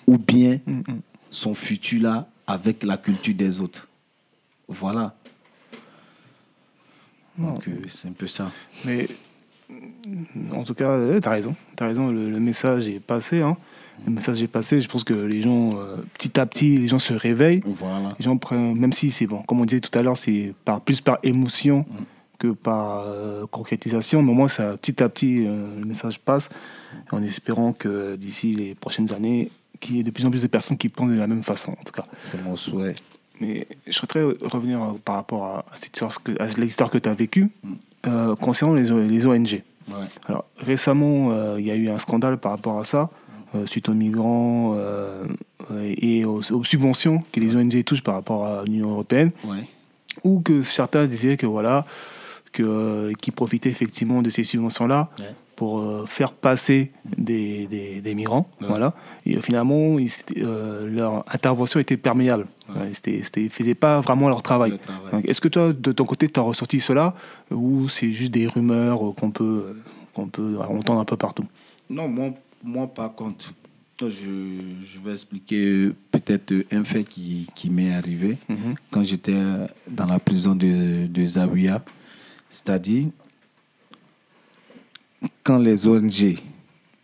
ou bien Mhm. son futur là avec la culture des autres. Voilà. Donc, euh, c'est un peu ça. Mais en tout cas, tu as raison. Tu as raison, le, le message est passé. hein. Le message est passé. Je pense que les gens, euh, petit à petit, les gens se réveillent. Voilà. Les gens prennent, même si c'est bon, comme on disait tout à l'heure, c'est par, plus par émotion Mm. Que par euh, concrétisation. Mais au moins, ça, petit à petit, euh, le message passe. En espérant que d'ici les prochaines années, qu'il y ait de plus en plus de personnes qui pensent de la même façon, en tout cas. C'est mon souhait. Mais je souhaiterais revenir euh, par rapport à, à cette histoire que, à l'histoire que tu as vécue Mm. concernant les, ONG. Ouais. Alors, récemment, il y a eu un scandale par rapport à ça, suite aux migrants et aux, aux subventions que les ONG touchent par rapport à l'Union européenne, Ouais. ou que certains disaient que voilà, que, euh, qu'ils profitaient effectivement de ces subventions-là Ouais. pour euh, faire passer des, des, des migrants, Ouais. voilà. Et euh, finalement, ils- euh, leur intervention était perméable. Ouais. Ouais, c'était, c'était, ils faisaient pas vraiment leur travail. Donc, Est-ce que toi, de ton côté, tu as ressorti cela ou c'est juste des rumeurs qu'on peut, qu'on peut entendre un peu partout? Non, moi, moi par contre, je, je vais expliquer peut-être un fait qui, qui m'est arrivé quand j'étais dans la prison de, de Zawiya. C'est-à-dire, quand les ONG,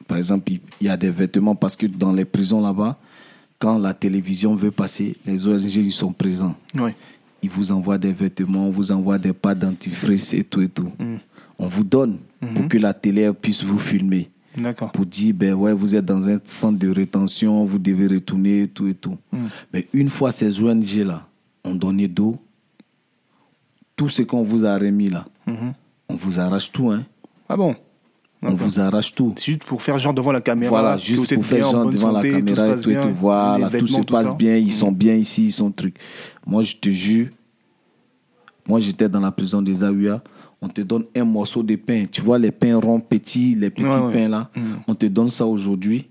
par exemple, il y a des vêtements, parce que dans les prisons là-bas, quand la télévision veut passer, les ONG ils sont présents. Oui. Ils vous envoient des vêtements, on vous envoie des pâtes dentifrice et tout et tout. Mm. On vous donne pour Mhm. que la télé puisse vous filmer D'accord. pour dire ben ouais vous êtes dans un centre de rétention vous devez retourner tout et tout Mm. mais une fois ces ONG là ont donné d'eau tout ce qu'on vous a remis là. Mhm. on vous arrache tout hein. Ah bon? On vous arrache tout. Juste pour faire genre devant la caméra. voilà juste pour faire genre devant santé, la tout caméra et tout et tout. voilà tout se tout passe bien ils sont bien ici ils sont trucs moi je te jure moi j'étais dans la prison des Zawiya on te donne un morceau de pain. Tu vois les pains ronds petits les petits Ouais, pains là. Mm. on te donne ça aujourd'hui,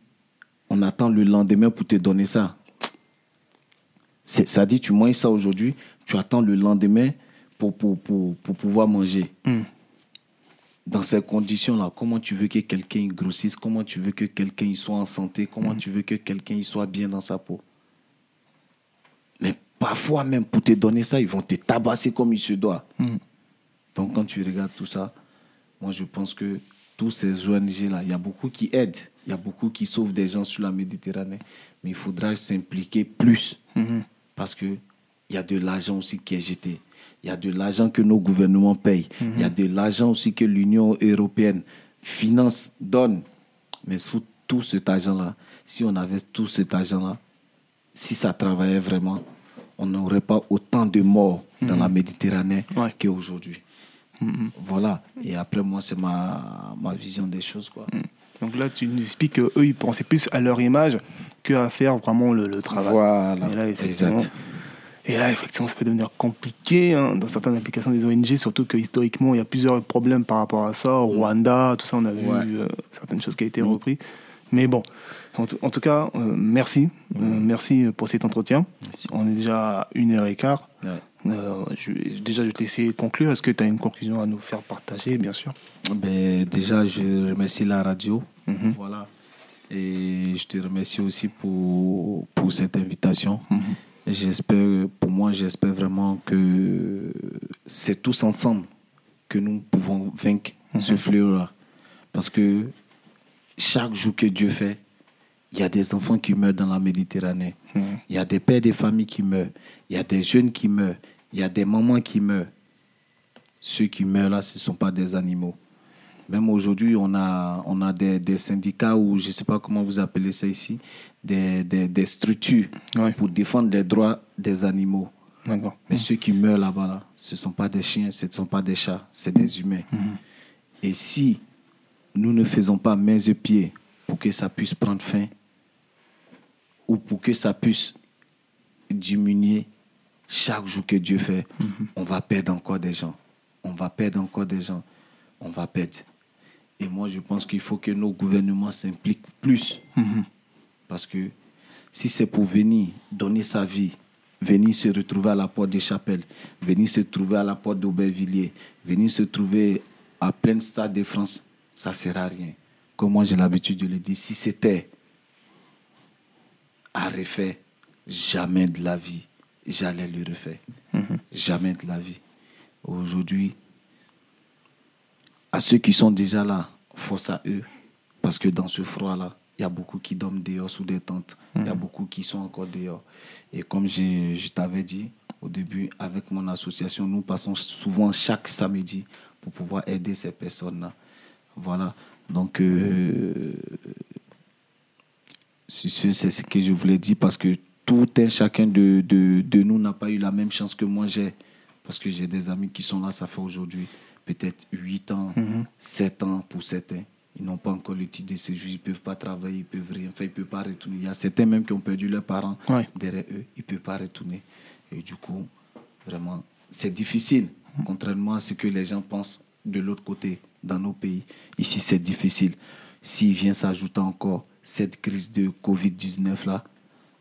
on attend le lendemain pour te donner ça. Ça dit, tu manges ça aujourd'hui, tu attends le lendemain pour, pour, pour, pour pouvoir manger. Mm. Dans ces conditions-là, comment tu veux que quelqu'un grossisse? Comment tu veux que quelqu'un soit en santé? Comment tu veux que quelqu'un soit bien dans sa peau? Mais parfois même, pour te donner ça, ils vont te tabasser comme il se doit. Mm. Donc, quand tu regardes tout ça, moi, je pense que tous ces ONG-là, il y a beaucoup qui aident, il y a beaucoup qui sauvent des gens sur la Méditerranée, mais il faudra s'impliquer plus Mhm. parce qu'il y a de l'argent aussi qui est jeté. Il y a de l'argent que nos gouvernements payent. Il y a de l'argent aussi que l'Union européenne finance, donne. Mais sous tout cet argent-là, si on avait tout cet argent-là, si ça travaillait vraiment, on n'aurait pas autant de morts dans la Méditerranée Ouais. qu'aujourd'hui. Voilà. Et après, moi, c'est ma, ma vision des choses. Quoi. Donc là, tu nous expliques qu'eux, ils pensaient plus à leur image qu'à faire vraiment le, le travail. Voilà. Là, Exact. Et là, effectivement, ça peut devenir compliqué hein, dans certaines applications des ONG, surtout que historiquement, il y a plusieurs problèmes par rapport à ça. Au Rwanda, tout ça, on a vu Ouais. euh, certaines choses qui ont été Mm. reprises. Mais bon, en tout, en tout cas, euh, merci. Euh, merci pour cet entretien. Merci. On est déjà à une heure et quart. Ouais. Je, déjà, je vais te laisser conclure. Est-ce que tu as une conclusion à nous faire partager, bien sûr? Ben, déjà, je remercie la radio. Mhm. Voilà. Et je te remercie aussi pour, pour cette invitation. Mhm. J'espère, pour moi, j'espère vraiment que c'est tous ensemble que nous pouvons vaincre ce fléau-là. Parce que chaque jour que Dieu fait, il y a des enfants qui meurent dans la Méditerranée. Mhm. Il y a des pères des familles qui meurent. Il y a des jeunes qui meurent. Il y a des mamans qui meurent. Ceux qui meurent là, ce ne sont pas des animaux. Même aujourd'hui, on a, on a des, des syndicats ou je ne sais pas comment vous appelez ça ici, des, des, des structures Ouais. pour défendre les droits des animaux. Mais ceux qui meurent là-bas, là, ce ne sont pas des chiens, ce ne sont pas des chats, c'est des humains. Et si nous ne faisons pas mains et pieds pour que ça puisse prendre fin, ou pour que ça puisse diminuer chaque jour que Dieu fait, on va perdre encore des gens. On va perdre encore des gens. On va perdre. Et moi, je pense qu'il faut que nos gouvernements s'impliquent plus. Mhm. Parce que si c'est pour venir donner sa vie, venir se retrouver à la porte des chapelles, venir se trouver à la porte d'Aubervilliers, venir se trouver à plein stade de France, ça ne sert à rien. Comme moi j'ai l'habitude de le dire, si c'était à refaire, jamais de la vie, j'allais le refaire. Jamais de la vie. Aujourd'hui, à ceux qui sont déjà là, force à eux. Parce que dans ce froid-là, il y a beaucoup qui dorment dehors sous des tentes. Il y a beaucoup qui sont encore dehors. Et comme j'ai- je t'avais dit au début, avec mon association, nous passons souvent chaque samedi pour pouvoir aider ces personnes-là. Voilà. Donc, euh, c'est ce que je voulais dire parce que tout un chacun de, de, de nous n'a pas eu la même chance que moi j'ai. Parce que j'ai des amis qui sont là, ça fait aujourd'hui peut-être 8 ans, 7 ans pour certains. Ils n'ont pas encore le titre de séjour, ils ne peuvent pas travailler, ils ne peuvent rien faire, ils ne peuvent pas retourner. Il y a certains même qui ont perdu leurs parents Ouais. derrière eux, ils ne peuvent pas retourner. Et du coup, vraiment, c'est difficile, contrairement à ce que les gens pensent de l'autre côté, dans nos pays. Ici, c'est difficile. S'il vient s'ajouter encore cette crise de Covid-19 là,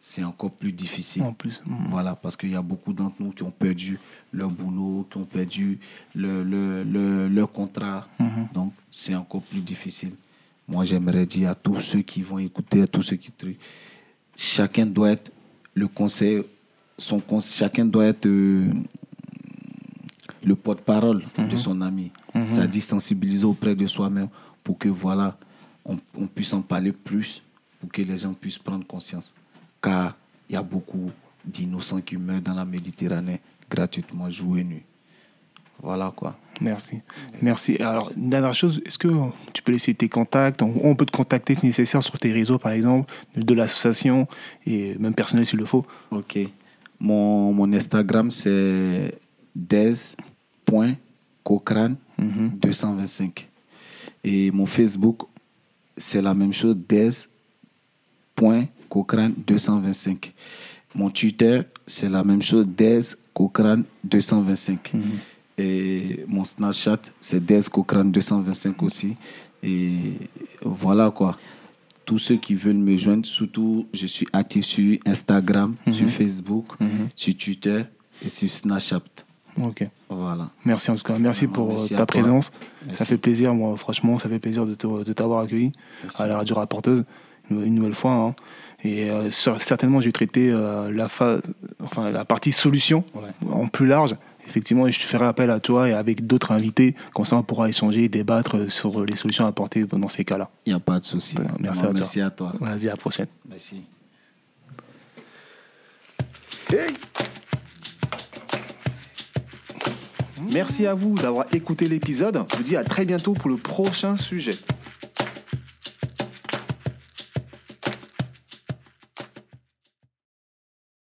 c'est encore plus difficile. En plus. Mhm. Voilà, parce qu'il y a beaucoup d'entre nous qui ont perdu leur boulot, qui ont perdu le- le- le- leur contrat. Donc, c'est encore plus difficile. Moi, j'aimerais dire à tous ceux qui vont écouter, à tous ceux qui chacun doit être le conseil, son conseil, chacun doit être euh, le porte-parole de son ami. Ça dit sensibiliser auprès de soi-même pour que voilà, on, on puisse en parler plus, pour que les gens puissent prendre conscience. Car il y a beaucoup d'innocents qui meurent dans la Méditerranée gratuitement, jour et nuit. Voilà quoi. Merci. Merci. Alors, une dernière chose, est-ce que tu peux laisser tes contacts on, peut te contacter si nécessaire sur tes réseaux, par exemple, de, l'association et même personnel s'il le faut? Ok. Mon, mon Instagram, c'est des.cochrane225. Et mon Facebook, c'est la même chose, des.cochrane225. Mon Twitter, c'est la même chose, des.cochrane225. Et mon Snapchat, c'est des.cochrane225 aussi. Et voilà quoi tous ceux qui veulent me joindre, surtout, je suis actif sur Instagram, sur Facebook, sur Twitter et sur Snapchat. Ok. Voilà. Merci en tout cas. Merci pour merci ta présence. Ça fait plaisir, moi, franchement, ça fait plaisir de t'avoir accueilli Merci. à la radio rapporteuse une, une nouvelle fois. hein. Et euh, certainement, je vais traiter euh, la, phase, enfin, la partie solution Ouais. en plus large. Effectivement, et je te ferai appel à toi et avec d'autres invités. Comme ça, on pourra échanger et débattre sur les solutions apportées dans ces cas-là. Il n'y a pas de souci. Merci Vraiment, à toi. merci à toi. Vas-y, à la prochaine. Merci. Merci à vous d'avoir écouté l'épisode. Je vous dis à très bientôt pour le prochain sujet.